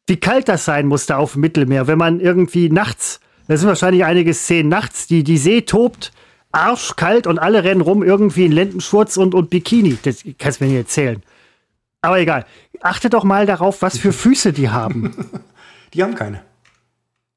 wie kalt das sein musste auf dem Mittelmeer, wenn man irgendwie nachts, da sind wahrscheinlich einige Szenen nachts, die, die See tobt, arschkalt und alle rennen rum irgendwie in Lendenschurz und, und Bikini. Das kannst du mir nicht erzählen. Aber egal. Achte doch mal darauf, was für Füße die haben. Die haben keine.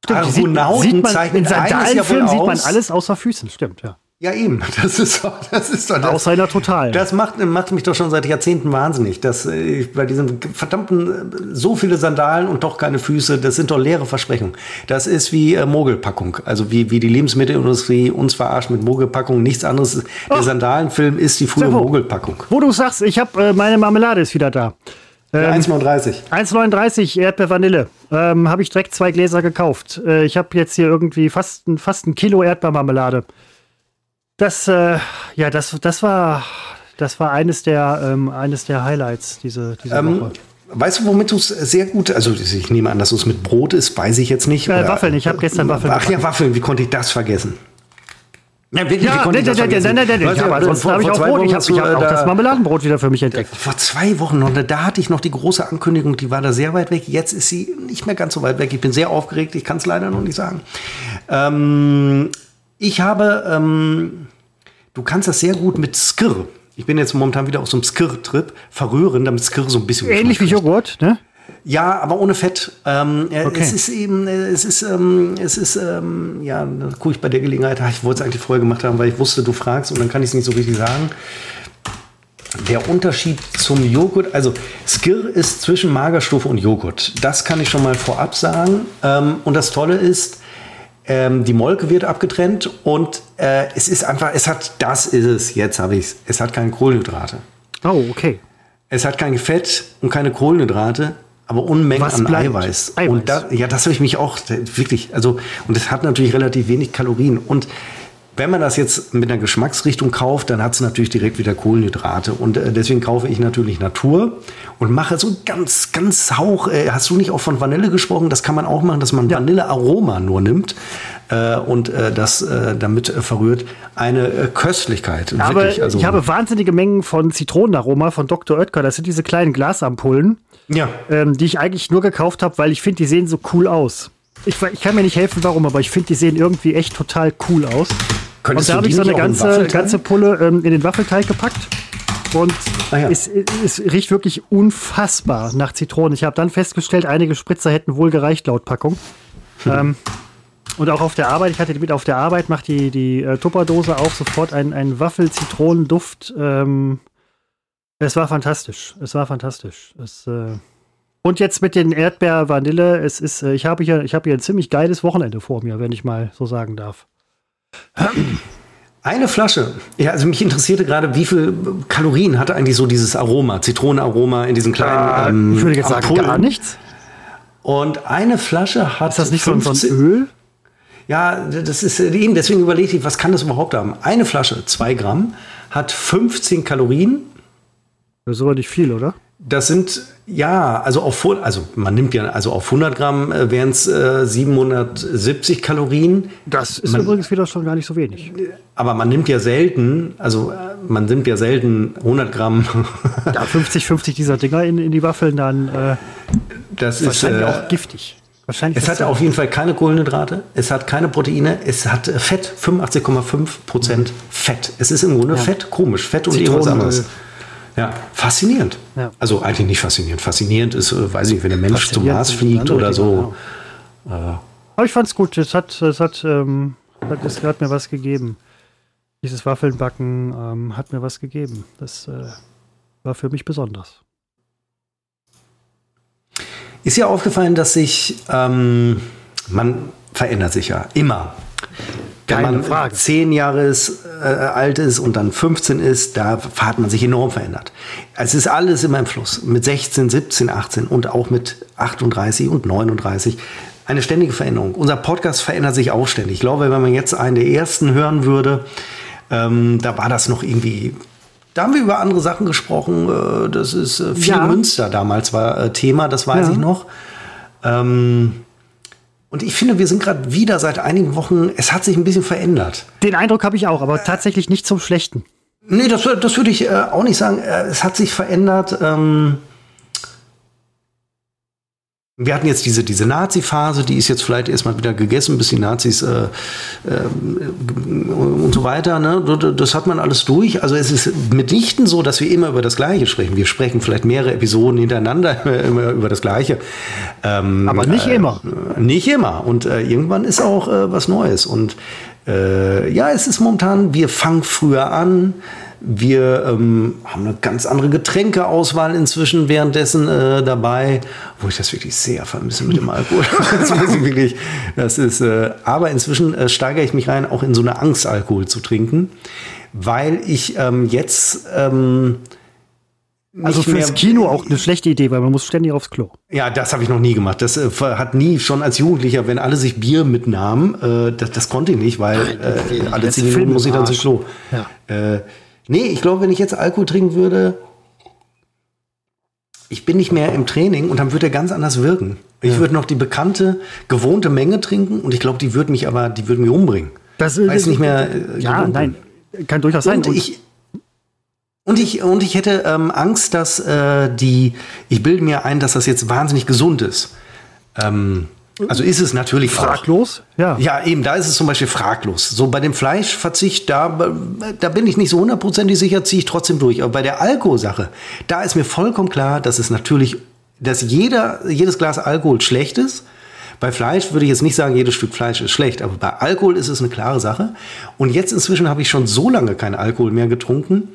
Stimmt, sieht, sieht man, in Sandalenfilmen ja sieht man alles außer Füßen, stimmt, ja. Ja, eben. Das ist doch, das ist doch das. Seiner Total. Das macht, macht mich doch schon seit Jahrzehnten wahnsinnig. Dass ich äh, bei diesen verdammten, äh, so viele Sandalen und doch keine Füße, das sind doch leere Versprechungen. Das ist wie äh, Mogelpackung. Also wie, wie die Lebensmittelindustrie uns verarscht mit Mogelpackung. Nichts anderes. Der Sandalenfilm ist die frühe Mogelpackung. Wo du sagst, ich habe, äh, meine Marmelade ist wieder da. Ähm, 1,39. 1,39 Erdbeer-Vanille. Ähm, habe ich direkt zwei Gläser gekauft. Äh, ich habe jetzt hier irgendwie fast, fast ein Kilo Erdbeermarmelade. Das, äh, ja, das, das war, das war eines der, ähm, eines der Highlights diese, diese ähm, Woche. Weißt du, womit du es sehr gut, also ich nehme an, dass es mit Brot ist, weiß ich jetzt nicht. Äh, Waffeln, ich habe gestern Waffeln. Ach ja, Waffeln, wie konnte ich das vergessen? Ja, wirklich, ja, wie konnte ich das vergessen? Nein, nein, nein, nein. Ansonsten habe ich auch Brot. Ich habe hab auch das Marmeladenbrot wieder für mich entdeckt. Vor zwei Wochen noch, da hatte ich noch die große Ankündigung, die war da sehr weit weg. Jetzt ist sie nicht mehr ganz so weit weg. Ich bin sehr aufgeregt, ich kann es leider noch nicht sagen. Ähm, ich habe, ähm, du kannst das sehr gut mit Skir. Ich bin jetzt momentan wieder auf so einem Skir-Trip, verrühren, damit Skir so ein bisschen. Ähnlich wie Joghurt, ne? Ja, aber ohne Fett. Ähm, okay. Es ist eben, es ist, ähm, es ist, ähm, ja, da gucke ich bei der Gelegenheit, ich wollte es eigentlich vorher gemacht haben, weil ich wusste, du fragst und dann kann ich es nicht so richtig sagen. Der Unterschied zum Joghurt, also Skir ist zwischen Magerstufe und Joghurt. Das kann ich schon mal vorab sagen. Ähm, und das Tolle ist, ähm, die Molke wird abgetrennt und äh, es ist einfach, es hat, das ist es, jetzt habe ich es, es hat keine Kohlenhydrate. Oh, okay. Es hat kein Fett und keine Kohlenhydrate, aber Unmengen Was an Eiweiß. Eiweiß. Und da, ja, das habe ich mich auch wirklich, also, und es hat natürlich relativ wenig Kalorien. Und wenn man das jetzt mit einer Geschmacksrichtung kauft, dann hat es natürlich direkt wieder Kohlenhydrate. Und äh, deswegen kaufe ich natürlich Natur und mache so ganz, ganz Hauch. Äh, hast du nicht auch von Vanille gesprochen? Das kann man auch machen, dass man ja. Vanillearoma nur nimmt äh, und äh, das äh, damit verrührt. Eine äh, Köstlichkeit. Ja, wirklich, also, ich habe wahnsinnige Mengen von Zitronenaroma von Dr. Oetker. Das sind diese kleinen Glasampullen, ja. ähm, die ich eigentlich nur gekauft habe, weil ich finde, die sehen so cool aus. Ich, ich, kann mir nicht helfen, warum, aber ich finde, die sehen irgendwie echt total cool aus. Könntest und da habe ich so eine ganze, ganze Pulle ähm, in den Waffelteig gepackt. Und ah, ja. es, es, riecht wirklich unfassbar nach Zitronen. Ich habe dann festgestellt, einige Spritzer hätten wohl gereicht laut Packung. Hm. Ähm, und auch auf der Arbeit, ich hatte die mit auf der Arbeit, macht die, die äh, Tupperdose auch sofort einen, einen Waffel-Zitronenduft. Ähm, es war fantastisch. Es war fantastisch. Es, äh und jetzt mit den Erdbeer-Vanille, es ist, äh, ich habe hier, ich habe hier ein ziemlich geiles Wochenende vor mir, wenn ich mal so sagen darf. Eine Flasche. Ja, also mich interessierte gerade, wie viel Kalorien hatte eigentlich so dieses Aroma, Zitronenaroma in diesen kleinen. Ähm, ich würde jetzt sagen, gar nichts. Und eine Flasche hat. Ist das nicht 15, so ein Öl? Ja, das ist eben, deswegen überlege ich, was kann das überhaupt haben? Eine Flasche, zwei Gramm, hat 15 Kalorien. Das ist aber nicht viel, oder? Das sind, ja, also auf, also man nimmt ja, also auf 100 Gramm äh, wären es äh, 770 Kalorien. Das ist man, übrigens wieder schon gar nicht so wenig. Aber man nimmt ja selten, also äh, man nimmt ja selten 100 Gramm. ja, 50, 50 dieser Dinger in, in die Waffeln, dann äh, das ist wahrscheinlich äh, auch giftig. Wahrscheinlich es hat auf jeden Fall keine Kohlenhydrate, es hat keine Proteine, es hat Fett, 85,5 Prozent Fett. Es ist im Grunde ja. Fett, komisch, Fett und irgendwas anderes. Ja, faszinierend. Ja. Also eigentlich nicht faszinierend. Faszinierend ist, äh, weiß ich, wenn der Mensch zum Mars fliegt oder so. Genau. Äh. Aber ich fand es gut. Es hat, es hat, ähm, es hat mir was gegeben. Dieses Waffelnbacken ähm, hat mir was gegeben. Das äh, war für mich besonders. Ist ja aufgefallen, dass sich, ähm, man verändert sich ja immer. Wenn Keine man Frage. zehn Jahre ist, äh, alt ist und dann 15 ist, da hat man sich enorm verändert. Es ist alles immer im Fluss. Mit 16, 17, 18 und auch mit 38 und 39. Eine ständige Veränderung. Unser Podcast verändert sich auch ständig. Ich glaube, wenn man jetzt einen der ersten hören würde, ähm, da war das noch irgendwie da haben wir über andere Sachen gesprochen. Äh, das ist äh, viel ja. Münster damals war äh, Thema, das weiß ja. ich noch. Ähm, und ich finde, wir sind gerade wieder seit einigen Wochen, es hat sich ein bisschen verändert. Den Eindruck habe ich auch, aber tatsächlich nicht zum Schlechten. Nee, das, das würde ich äh, auch nicht sagen. Äh, es hat sich verändert. Ähm, wir hatten jetzt diese, diese Nazi-Phase, die ist jetzt vielleicht erstmal wieder gegessen, bis die Nazis äh, äh, und so weiter. Ne? Das hat man alles durch. Also es ist mitnichten so, dass wir immer über das Gleiche sprechen. Wir sprechen vielleicht mehrere Episoden hintereinander immer über das Gleiche. Ähm, Aber nicht äh, immer. Nicht immer. Und äh, irgendwann ist auch äh, was Neues. Und äh, ja, es ist momentan, wir fangen früher an. Wir ähm, haben eine ganz andere Getränkeauswahl inzwischen währenddessen äh, dabei, wo ich das wirklich sehr vermisse mit dem Alkohol. das ist wirklich, das ist, äh, aber inzwischen äh, steigere ich mich rein, auch in so eine Angst, Alkohol zu trinken, weil ich ähm, jetzt ähm, also fürs Kino auch eine schlechte Idee, weil man muss ständig aufs Klo. Ja, das habe ich noch nie gemacht. Das äh, hat nie schon als Jugendlicher, wenn alle sich Bier mitnahmen, äh, das, das, konnte ich nicht, weil äh, alle zehn Minuten muss ich dann zum Klo. Ja. Nee, ich glaube, wenn ich jetzt Alkohol trinken würde, ich bin nicht mehr im Training und dann wird er ganz anders wirken. Ich ja. würde noch die bekannte, gewohnte Menge trinken und ich glaube, die würde mich aber, die würde mich umbringen. Das ist nicht mehr. Äh, ja, nein, kann durchaus sein. Und, und ich, und ich, und ich hätte ähm, Angst, dass äh, die, ich bilde mir ein, dass das jetzt wahnsinnig gesund ist. Ähm, also ist es natürlich fraglos. Auch. Ja. Ja, eben, da ist es zum Beispiel fraglos. So bei dem Fleischverzicht, da, da bin ich nicht so hundertprozentig sicher, ziehe ich trotzdem durch. Aber bei der Alkoholsache, da ist mir vollkommen klar, dass es natürlich, dass jeder, jedes Glas Alkohol schlecht ist. Bei Fleisch würde ich jetzt nicht sagen, jedes Stück Fleisch ist schlecht, aber bei Alkohol ist es eine klare Sache. Und jetzt inzwischen habe ich schon so lange keinen Alkohol mehr getrunken,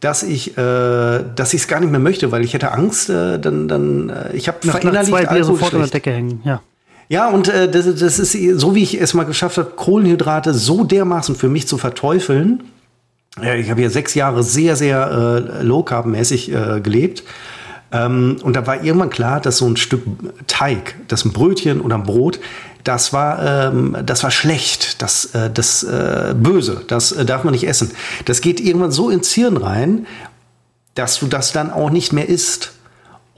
dass ich äh, dass ich es gar nicht mehr möchte, weil ich hätte Angst, äh, dann dann äh, ich habe verinnerlicht zwei Bier sofort an der Decke hängen, ja. Ja, und äh, das, das ist so, wie ich es mal geschafft habe, Kohlenhydrate so dermaßen für mich zu verteufeln. Ja, ich habe ja sechs Jahre sehr, sehr äh, low-carb-mäßig äh, gelebt. Ähm, und da war irgendwann klar, dass so ein Stück Teig, das ein Brötchen oder ein Brot, das war, ähm, das war schlecht, das, äh, das äh, böse, das äh, darf man nicht essen. Das geht irgendwann so ins Hirn rein, dass du das dann auch nicht mehr isst.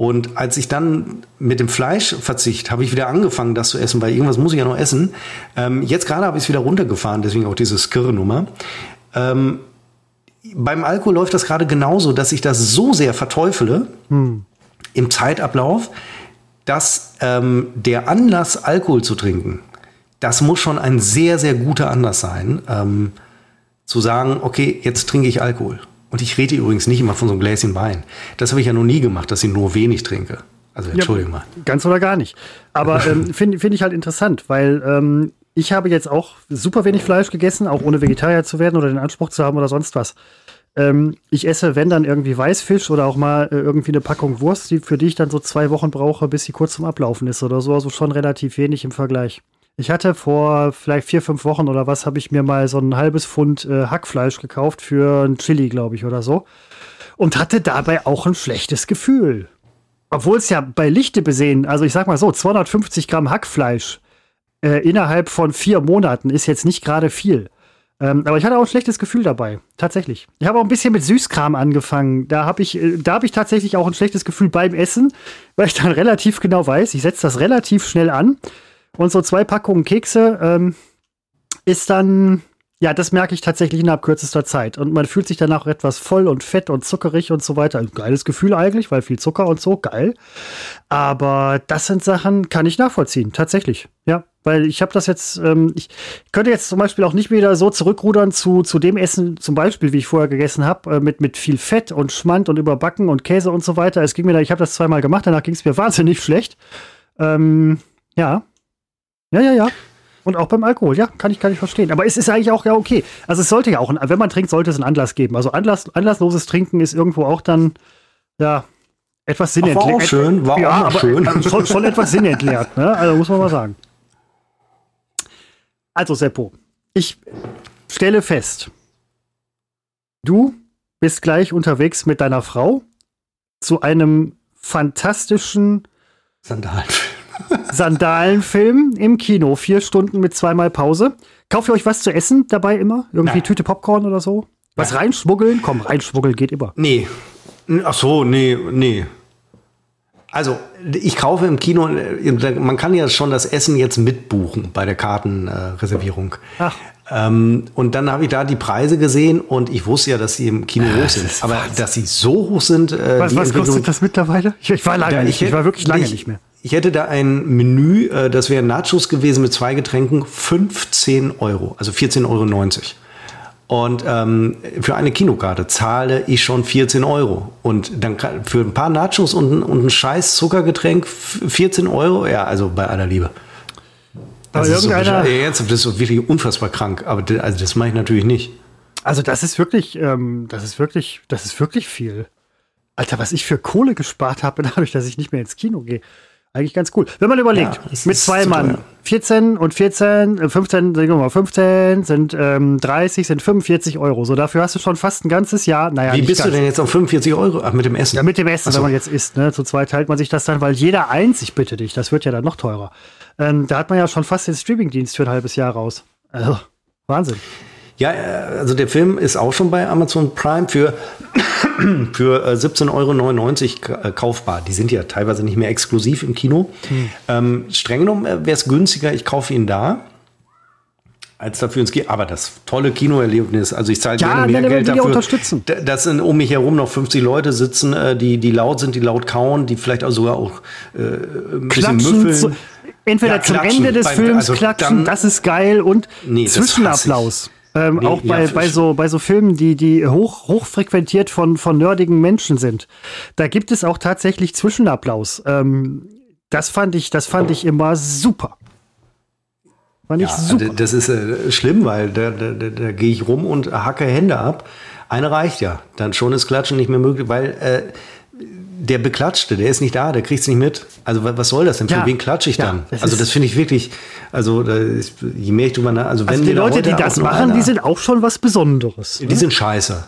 Und als ich dann mit dem Fleischverzicht habe ich wieder angefangen, das zu essen, weil irgendwas muss ich ja noch essen. Ähm, jetzt gerade habe ich es wieder runtergefahren, deswegen auch diese Skirre-Nummer. Ähm, beim Alkohol läuft das gerade genauso, dass ich das so sehr verteufele hm. im Zeitablauf, dass ähm, der Anlass, Alkohol zu trinken, das muss schon ein sehr, sehr guter Anlass sein, ähm, zu sagen, okay, jetzt trinke ich Alkohol. Und ich rede übrigens nicht immer von so einem Gläschen Wein. Das habe ich ja noch nie gemacht, dass ich nur wenig trinke. Also entschuldigung ja, mal. Ganz oder gar nicht. Aber ähm, finde find ich halt interessant, weil ähm, ich habe jetzt auch super wenig Fleisch gegessen, auch ohne Vegetarier zu werden oder den Anspruch zu haben oder sonst was. Ähm, ich esse, wenn dann irgendwie Weißfisch oder auch mal äh, irgendwie eine Packung Wurst, die, für die ich dann so zwei Wochen brauche, bis sie kurz zum Ablaufen ist oder so. Also schon relativ wenig im Vergleich. Ich hatte vor vielleicht vier, fünf Wochen oder was, habe ich mir mal so ein halbes Pfund äh, Hackfleisch gekauft für ein Chili, glaube ich, oder so. Und hatte dabei auch ein schlechtes Gefühl. Obwohl es ja bei Lichte besehen, also ich sag mal so, 250 Gramm Hackfleisch äh, innerhalb von vier Monaten ist jetzt nicht gerade viel. Ähm, aber ich hatte auch ein schlechtes Gefühl dabei, tatsächlich. Ich habe auch ein bisschen mit Süßkram angefangen. Da habe ich, äh, da habe ich tatsächlich auch ein schlechtes Gefühl beim Essen, weil ich dann relativ genau weiß, ich setze das relativ schnell an und so zwei Packungen Kekse ähm, ist dann, ja, das merke ich tatsächlich innerhalb kürzester Zeit. Und man fühlt sich danach etwas voll und fett und zuckerig und so weiter. Ein geiles Gefühl eigentlich, weil viel Zucker und so, geil. Aber das sind Sachen, kann ich nachvollziehen, tatsächlich. Ja, weil ich habe das jetzt, ähm, ich könnte jetzt zum Beispiel auch nicht wieder so zurückrudern zu, zu dem Essen, zum Beispiel, wie ich vorher gegessen habe, äh, mit, mit viel Fett und Schmand und Überbacken und Käse und so weiter. Es ging mir da, ich habe das zweimal gemacht, danach ging es mir wahnsinnig schlecht. Ähm, ja, ja, ja, ja. Und auch beim Alkohol, ja, kann ich, kann ich verstehen. Aber es ist eigentlich auch ja okay. Also es sollte ja auch, wenn man trinkt, sollte es einen Anlass geben. Also Anlass, anlassloses Trinken ist irgendwo auch dann, ja, etwas sinnentleert. War auch schön, war ja, auch schön. Also schon, schon etwas sinnentleert, ne? Also muss man mal sagen. Also Seppo, ich stelle fest, du bist gleich unterwegs mit deiner Frau zu einem fantastischen Sandalenfilm. Sandalenfilm im Kino. Vier Stunden mit zweimal Pause. Kauft ihr euch was zu essen dabei immer? Irgendwie Nein. Tüte Popcorn oder so? Was Nein. reinschmuggeln? Komm, reinschmuggeln geht immer. Nee. Ach so, nee, nee. Also, ich kaufe im Kino, man kann ja schon das Essen jetzt mitbuchen bei der Kartenreservierung. Äh, Ach. Ähm, und dann habe ich da die Preise gesehen und ich wusste ja, dass sie im Kino hoch sind. Aber dass sie so hoch sind. Äh, was, was kostet das mittlerweile? Ich, ich war lange ich, nicht. Ich war wirklich lange ich, nicht mehr. Ich hätte da ein Menü, äh, das wäre Nachos gewesen mit zwei Getränken, 15 Euro, also 14,90 Euro. Und ähm, für eine Kinokarte zahle ich schon 14 Euro. Und dann für ein paar Nachos und, und ein scheiß Zuckergetränk 14 Euro, ja, also bei aller Liebe. Das, ist, so, das ist so wirklich unfassbar krank. Aber das, also das mache ich natürlich nicht. Also das ist wirklich, ähm, das ist wirklich, das ist wirklich viel. Alter, was ich für Kohle gespart habe, dadurch, dass ich nicht mehr ins Kino gehe. Eigentlich ganz cool. Wenn man überlegt, ja, mit zwei Mann, 14 und 14, 15, sagen wir mal 15 sind ähm, 30, sind 45 Euro. So, dafür hast du schon fast ein ganzes Jahr. Naja, Wie bist ganz. du denn jetzt auf 45 Euro? Ach, mit dem Essen? Ja, mit dem Essen, so. wenn man jetzt isst. Ne? Zu zweit teilt man sich das dann, weil jeder eins, ich bitte dich, das wird ja dann noch teurer. Ähm, da hat man ja schon fast den Streamingdienst für ein halbes Jahr raus. Also, Wahnsinn. Ja, äh, also der Film ist auch schon bei Amazon Prime für für äh, 17,99 Euro äh, kaufbar. Die sind ja teilweise nicht mehr exklusiv im Kino. Hm. Ähm, streng genommen äh, wäre es günstiger, ich kaufe ihn da als dafür ins Kino. Aber das tolle Kinoerlebnis, also ich zahle ja, gerne mehr Geld dafür, unterstützen. dass um mich herum noch 50 Leute sitzen, äh, die, die laut sind, die laut kauen, die vielleicht auch sogar auch äh, ein bisschen müffeln. Zu, entweder ja, zum Ende des Films also klatschen, dann, das ist geil, und nee, Zwischenapplaus. Ähm, nee, auch bei, ja, bei, so, bei so Filmen, die, die hoch, hoch frequentiert von, von nerdigen Menschen sind. Da gibt es auch tatsächlich Zwischenapplaus. Ähm, das fand ich, das fand ich immer super. Fand ja, ich super. Das ist äh, schlimm, weil da, da, da, da gehe ich rum und hacke Hände ab. Eine reicht ja. Dann schon ist Klatschen nicht mehr möglich, weil äh, der Beklatschte, der ist nicht da, der kriegt es nicht mit. Also was soll das denn? Für ja. wen klatsche ich ja, dann? Das also das finde ich wirklich, also ist, je mehr ich drüber nach, also, also die Leute, die das machen, die sind auch schon was Besonderes. Die ne? sind scheiße.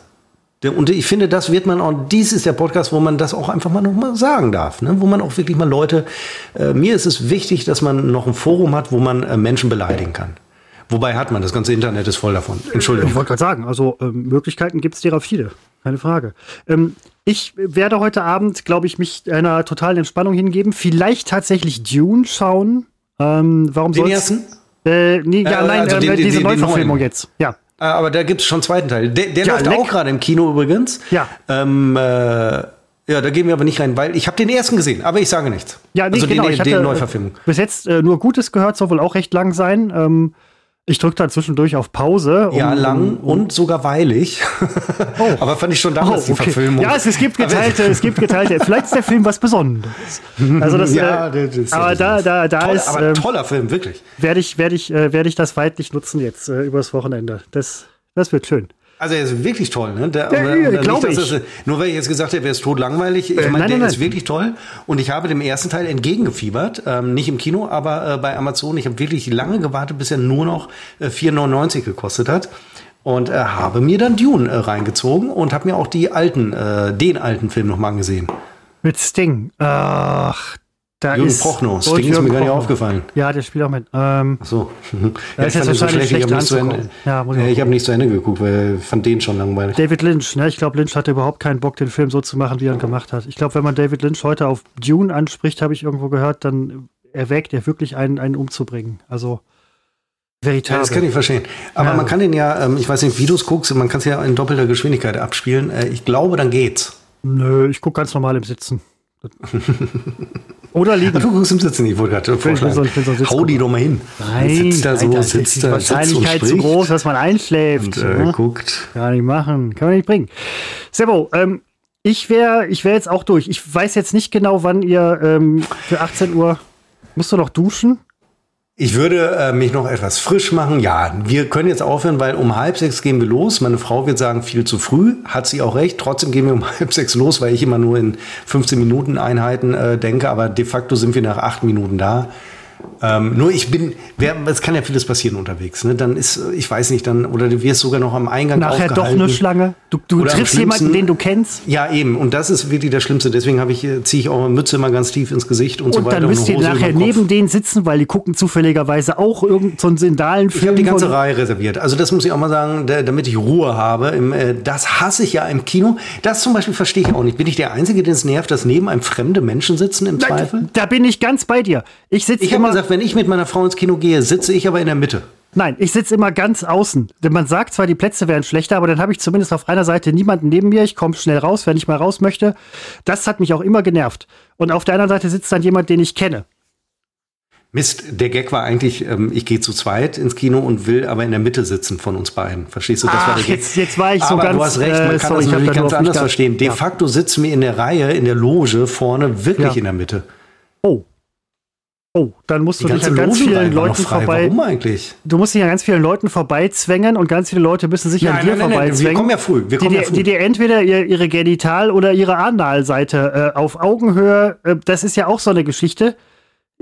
Und ich finde, das wird man auch, dies ist der Podcast, wo man das auch einfach mal nochmal sagen darf, ne? wo man auch wirklich mal Leute, äh, mir ist es wichtig, dass man noch ein Forum hat, wo man äh, Menschen beleidigen kann. Wobei hat man, das ganze Internet ist voll davon. Entschuldigung. Ich wollte gerade sagen, also ähm, Möglichkeiten gibt es derer viele, keine Frage. Ähm, ich werde heute Abend, glaube ich, mich einer totalen Entspannung hingeben. Vielleicht tatsächlich Dune schauen. Ähm, warum den ersten? Äh, nee, ja, äh, nein, also äh, den, diese den, Neuverfilmung jetzt. Ja. Äh, aber da gibt es schon einen zweiten Teil. Der, der ja, läuft Leck. auch gerade im Kino übrigens. Ja. Ähm, äh, ja, da gehen wir aber nicht rein, weil ich habe den ersten gesehen, aber ich sage nichts. Ja, nee, also genau, den, den Neuverfilmung. Bis jetzt äh, nur Gutes gehört, soll wohl auch recht lang sein. Ähm, ich drücke da zwischendurch auf Pause. Um, ja, lang um, und sogar weilig. Oh. Aber fand ich schon damals oh, okay. die Verfilmung. Ja, es, es, gibt geteilte, es gibt geteilte. Vielleicht ist der Film was Besonderes. Also das, ja, äh, das ist aber da, da, da Toll, ist. Aber ähm, toller Film, wirklich. Werde ich, werde ich, äh, werde ich das weitlich nutzen jetzt äh, übers Wochenende. Das, das wird schön. Also er ist wirklich toll, ne? Der, ja, ja, glaube ich. Das, nur weil ich jetzt gesagt habe, er ist totlangweilig. Ich äh, meine, der nein, ist wirklich toll. Und ich habe dem ersten Teil entgegengefiebert. Ähm, nicht im Kino, aber äh, bei Amazon. Ich habe wirklich lange gewartet, bis er nur noch äh, 4,99 gekostet hat. Und äh, habe mir dann Dune äh, reingezogen und habe mir auch die alten, äh, den alten Film nochmal angesehen. Mit Sting. Ach, da Jürgen Prochnow. Das Ding ist mir gar nicht aufgefallen. Ja, der spielt auch mit. Ähm, Ach so. Ist jetzt wahrscheinlich so schlecht. Ich habe nicht, ja, ich hab nicht zu Ende geguckt, weil ich fand den schon langweilig. David Lynch, ne? Ich glaube, Lynch hatte überhaupt keinen Bock, den Film so zu machen, wie er ihn gemacht hat. Ich glaube, wenn man David Lynch heute auf Dune anspricht, habe ich irgendwo gehört, dann erwägt er wirklich einen, einen umzubringen. Also veritabel. Ja, das kann ich verstehen. Aber ja. man kann den ja, ähm, ich weiß nicht, wie du es guckst, man kann es ja in doppelter Geschwindigkeit abspielen. Äh, ich glaube, dann geht's. Nö, ich gucke ganz normal im Sitzen. Oder liegen. Du guckst im Sitzen, ich wollte gerade vorschlagen. Ich so, Hau die doch mal hin. Nein, sitzt da so, Alter, sitzt ist die Wahrscheinlichkeit zu groß, dass man einschläft. Und, äh, ne? guckt. Kann nicht machen, kann man nicht bringen. Sebo, ähm, ich wäre ich wär jetzt auch durch. Ich weiß jetzt nicht genau, wann ihr ähm, für 18 Uhr musst du noch duschen. Ich würde äh, mich noch etwas frisch machen. Ja, wir können jetzt aufhören, weil um halb sechs gehen wir los. Meine Frau wird sagen, viel zu früh. Hat sie auch recht. Trotzdem gehen wir um halb sechs los, weil ich immer nur in 15 Minuten Einheiten äh, denke. Aber de facto sind wir nach acht Minuten da. Ähm, nur ich bin, es kann ja vieles passieren unterwegs. Ne? Dann ist, ich weiß nicht, dann, oder du wirst sogar noch am Eingang Nachher doch eine Schlange. Du, du triffst jemanden, den du kennst. Ja, eben. Und das ist wirklich das Schlimmste. Deswegen ich, äh, ziehe ich auch eine Mütze immer ganz tief ins Gesicht und, und so weiter. Und dann müsst ihr nachher neben denen sitzen, weil die gucken zufälligerweise auch irgendeinen so Sindalenfilm. Ich habe die ganze Reihe reserviert. Also das muss ich auch mal sagen, damit ich Ruhe habe. Äh, das hasse ich ja im Kino. Das zum Beispiel verstehe ich auch nicht. Bin ich der Einzige, den es nervt, dass neben einem fremde Menschen sitzen im Zweifel? Da bin ich ganz bei dir. Ich sitze immer gesagt, wenn ich mit meiner Frau ins Kino gehe, sitze ich aber in der Mitte. Nein, ich sitze immer ganz außen. Denn man sagt zwar, die Plätze wären schlechter, aber dann habe ich zumindest auf einer Seite niemanden neben mir. Ich komme schnell raus, wenn ich mal raus möchte. Das hat mich auch immer genervt. Und auf der anderen Seite sitzt dann jemand, den ich kenne. Mist, der Gag war eigentlich, ähm, ich gehe zu zweit ins Kino und will aber in der Mitte sitzen von uns beiden. Verstehst du? Das Ach, war der Gag. Jetzt, jetzt war ich so aber ganz. Du hast recht, man äh, kann sorry, das natürlich ganz anders verstehen. De ja. facto sitzen wir in der Reihe, in der Loge vorne wirklich ja. in der Mitte. Oh, Oh, dann musst du dich an ganz vielen Leuten vorbei. Warum eigentlich? Du musst dich an ganz vielen Leuten vorbeizwängen und ganz viele Leute müssen sich nein, an dir nein, vorbeizwängen. wir kommen ja früh. Wir kommen die, ja früh. die dir entweder ihre Genital- oder ihre Analseite äh, auf Augenhöhe, äh, das ist ja auch so eine Geschichte.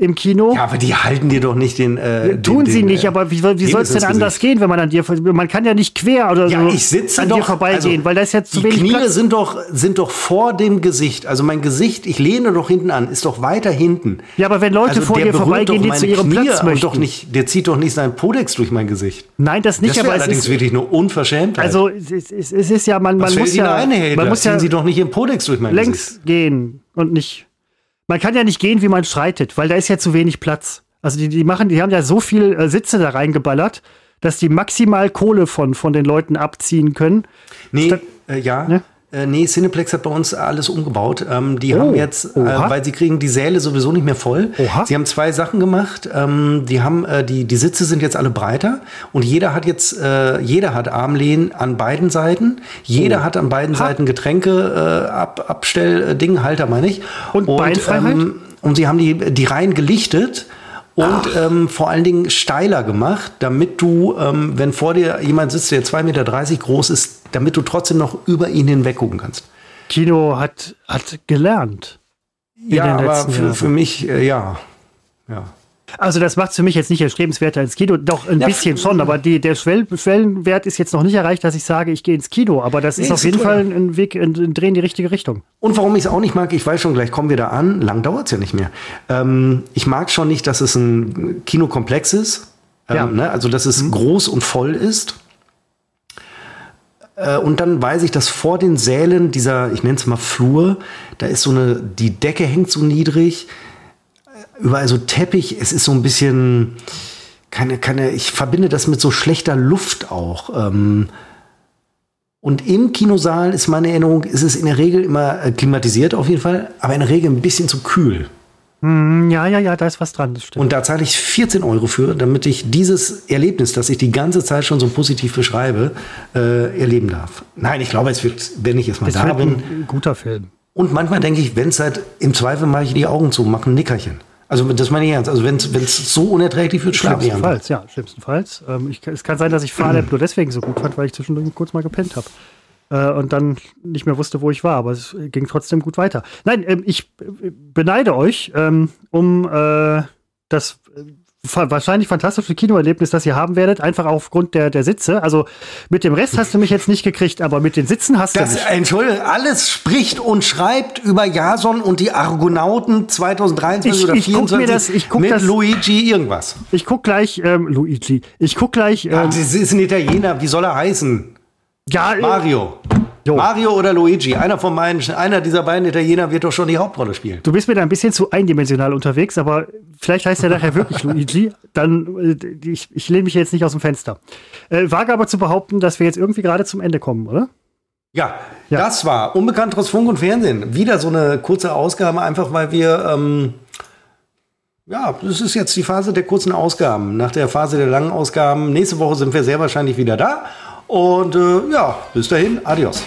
Im Kino. Ja, aber die halten dir doch nicht den. Äh, Tun den, sie den, nicht, äh, aber wie, wie soll es denn anders Gesicht. gehen, wenn man an dir. Man kann ja nicht quer oder Ja, so ich sitze an doch, dir vorbeigehen, also, weil da ist jetzt zu die wenig Knie Platz. sind doch sind doch vor dem Gesicht. Also mein Gesicht, ich lehne doch hinten an, ist doch weiter hinten. Ja, aber wenn Leute Also vor dir vorbeigehen, die zu ihrem Knie Platz möchten. Doch nicht, der zieht doch nicht seinen Podex durch mein Gesicht. Nein, das nicht, Das aber es allerdings ist, wirklich eine Unverschämtheit. also es, ist- es, es ist ja, man, man muss ja, ein, Herr man muss ja Sie doch nicht Ihren Podex durch mein längs Gesicht. gehen und nicht. Man kann ja nicht gehen, wie man streitet, weil da ist ja zu wenig Platz. Also die, die machen, die haben ja so viel äh, Sitze da reingeballert, dass die maximal Kohle von, von den Leuten abziehen können. Nee, Statt- äh, ja. Ne? Äh, nee, Cineplex hat bei uns alles umgebaut. Ähm, die Oh, haben jetzt, äh, weil sie kriegen die Säle sowieso nicht mehr voll. Oha. Sie haben zwei Sachen gemacht. Ähm, die haben äh, die die Sitze sind jetzt alle breiter und jeder hat jetzt äh, jeder hat Armlehnen an beiden Seiten. Jeder Oh. hat an beiden Seiten Getränke äh, ab, Abstellding, Halter meine ich. Und Beinfreiheit? Ähm, und sie haben die die Reihen gelichtet. Und ähm, vor allen Dingen steiler gemacht, damit du, ähm, wenn vor dir jemand sitzt, der 2,30 Meter groß ist, damit du trotzdem noch über ihn hinweg gucken kannst. Kino hat, hat gelernt. ja, aber für, für mich, äh, ja. ja. Also das macht für mich jetzt nicht erstrebenswerter ins Kino. Doch, ein Ja, bisschen schon, aber die, der Schwell Schwellenwert ist jetzt noch nicht erreicht, dass ich sage, ich gehe ins Kino. Aber das ist Nee, auf ist jeden teuer. Fall ein, ein Weg, ein, ein Dreh in die richtige Richtung. Und warum ich es auch nicht mag, ich weiß schon, gleich kommen wir da an. Lang dauert es ja nicht mehr. Ähm, ich mag schon nicht, dass es ein Kinokomplex ist. Ähm, Ja. ne? Also, dass es groß und voll ist. Äh, Und dann weiß ich, dass vor den Sälen dieser, ich nenne es mal Flur, da ist so eine, die Decke hängt so niedrig, überall so Teppich, es ist so ein bisschen, keine, keine, ich verbinde das mit so schlechter Luft auch. Ähm, und im Kinosaal ist meine Erinnerung, ist es in der Regel immer äh, klimatisiert auf jeden Fall, aber in der Regel ein bisschen zu kühl. Hm, Ja, ja, ja, da ist was dran, das stimmt. Und da zahle ich 14 Euro für, damit ich dieses Erlebnis, das ich die ganze Zeit schon so positiv beschreibe, äh, erleben darf. Nein, ich glaube, es wird, wenn ich jetzt mal Es da bin. ein guter Film. Und manchmal denke ich, wenn es halt, im Zweifel mache ich die Augen zu, mache ein Nickerchen. Also das meine ich ernst. Also wenn es so unerträglich wird, schlafe ich einfach. Schlimmstenfalls, ja, schlimmstenfalls. Ähm, ich, es kann sein, dass ich Fahrlab nur deswegen so gut fand, weil ich zwischendurch kurz mal gepennt habe. Äh, und dann nicht mehr wusste, wo ich war, aber es ging trotzdem gut weiter. Nein, ähm, ich äh, beneide euch ähm, um äh, das wahrscheinlich fantastische Kinoerlebnis, das ihr haben werdet, einfach aufgrund der, der Sitze. Also mit dem Rest hast du mich jetzt nicht gekriegt, aber mit den Sitzen hast du Das, mich. Entschuldigung, alles spricht und schreibt über Jason und die Argonauten 2023 Ich- oder ich guck 2024 mir das- ich guck mit das- Luigi irgendwas. Ich guck gleich, ähm, Luigi, ich guck gleich, Ja, ähm, das ist ein Italiener, wie soll er heißen? ja, äh, Mario. Jo. Mario oder Luigi, einer von beiden, einer dieser beiden Italiener wird doch schon die Hauptrolle spielen. Du bist mir da ein bisschen zu eindimensional unterwegs, aber vielleicht heißt er nachher wirklich Luigi. Dann, äh, ich, ich lehne mich jetzt nicht aus dem Fenster. Äh, wage aber zu behaupten, dass wir jetzt irgendwie gerade zum Ende kommen, oder? Ja, Ja. das war Unbekannteres Funk und Fernsehen. Wieder so eine kurze Ausgabe, einfach weil wir, ähm, ja, das ist jetzt die Phase der kurzen Ausgaben. Nach der Phase der langen Ausgaben, nächste Woche sind wir sehr wahrscheinlich wieder da. Und äh, ja, bis dahin, adios.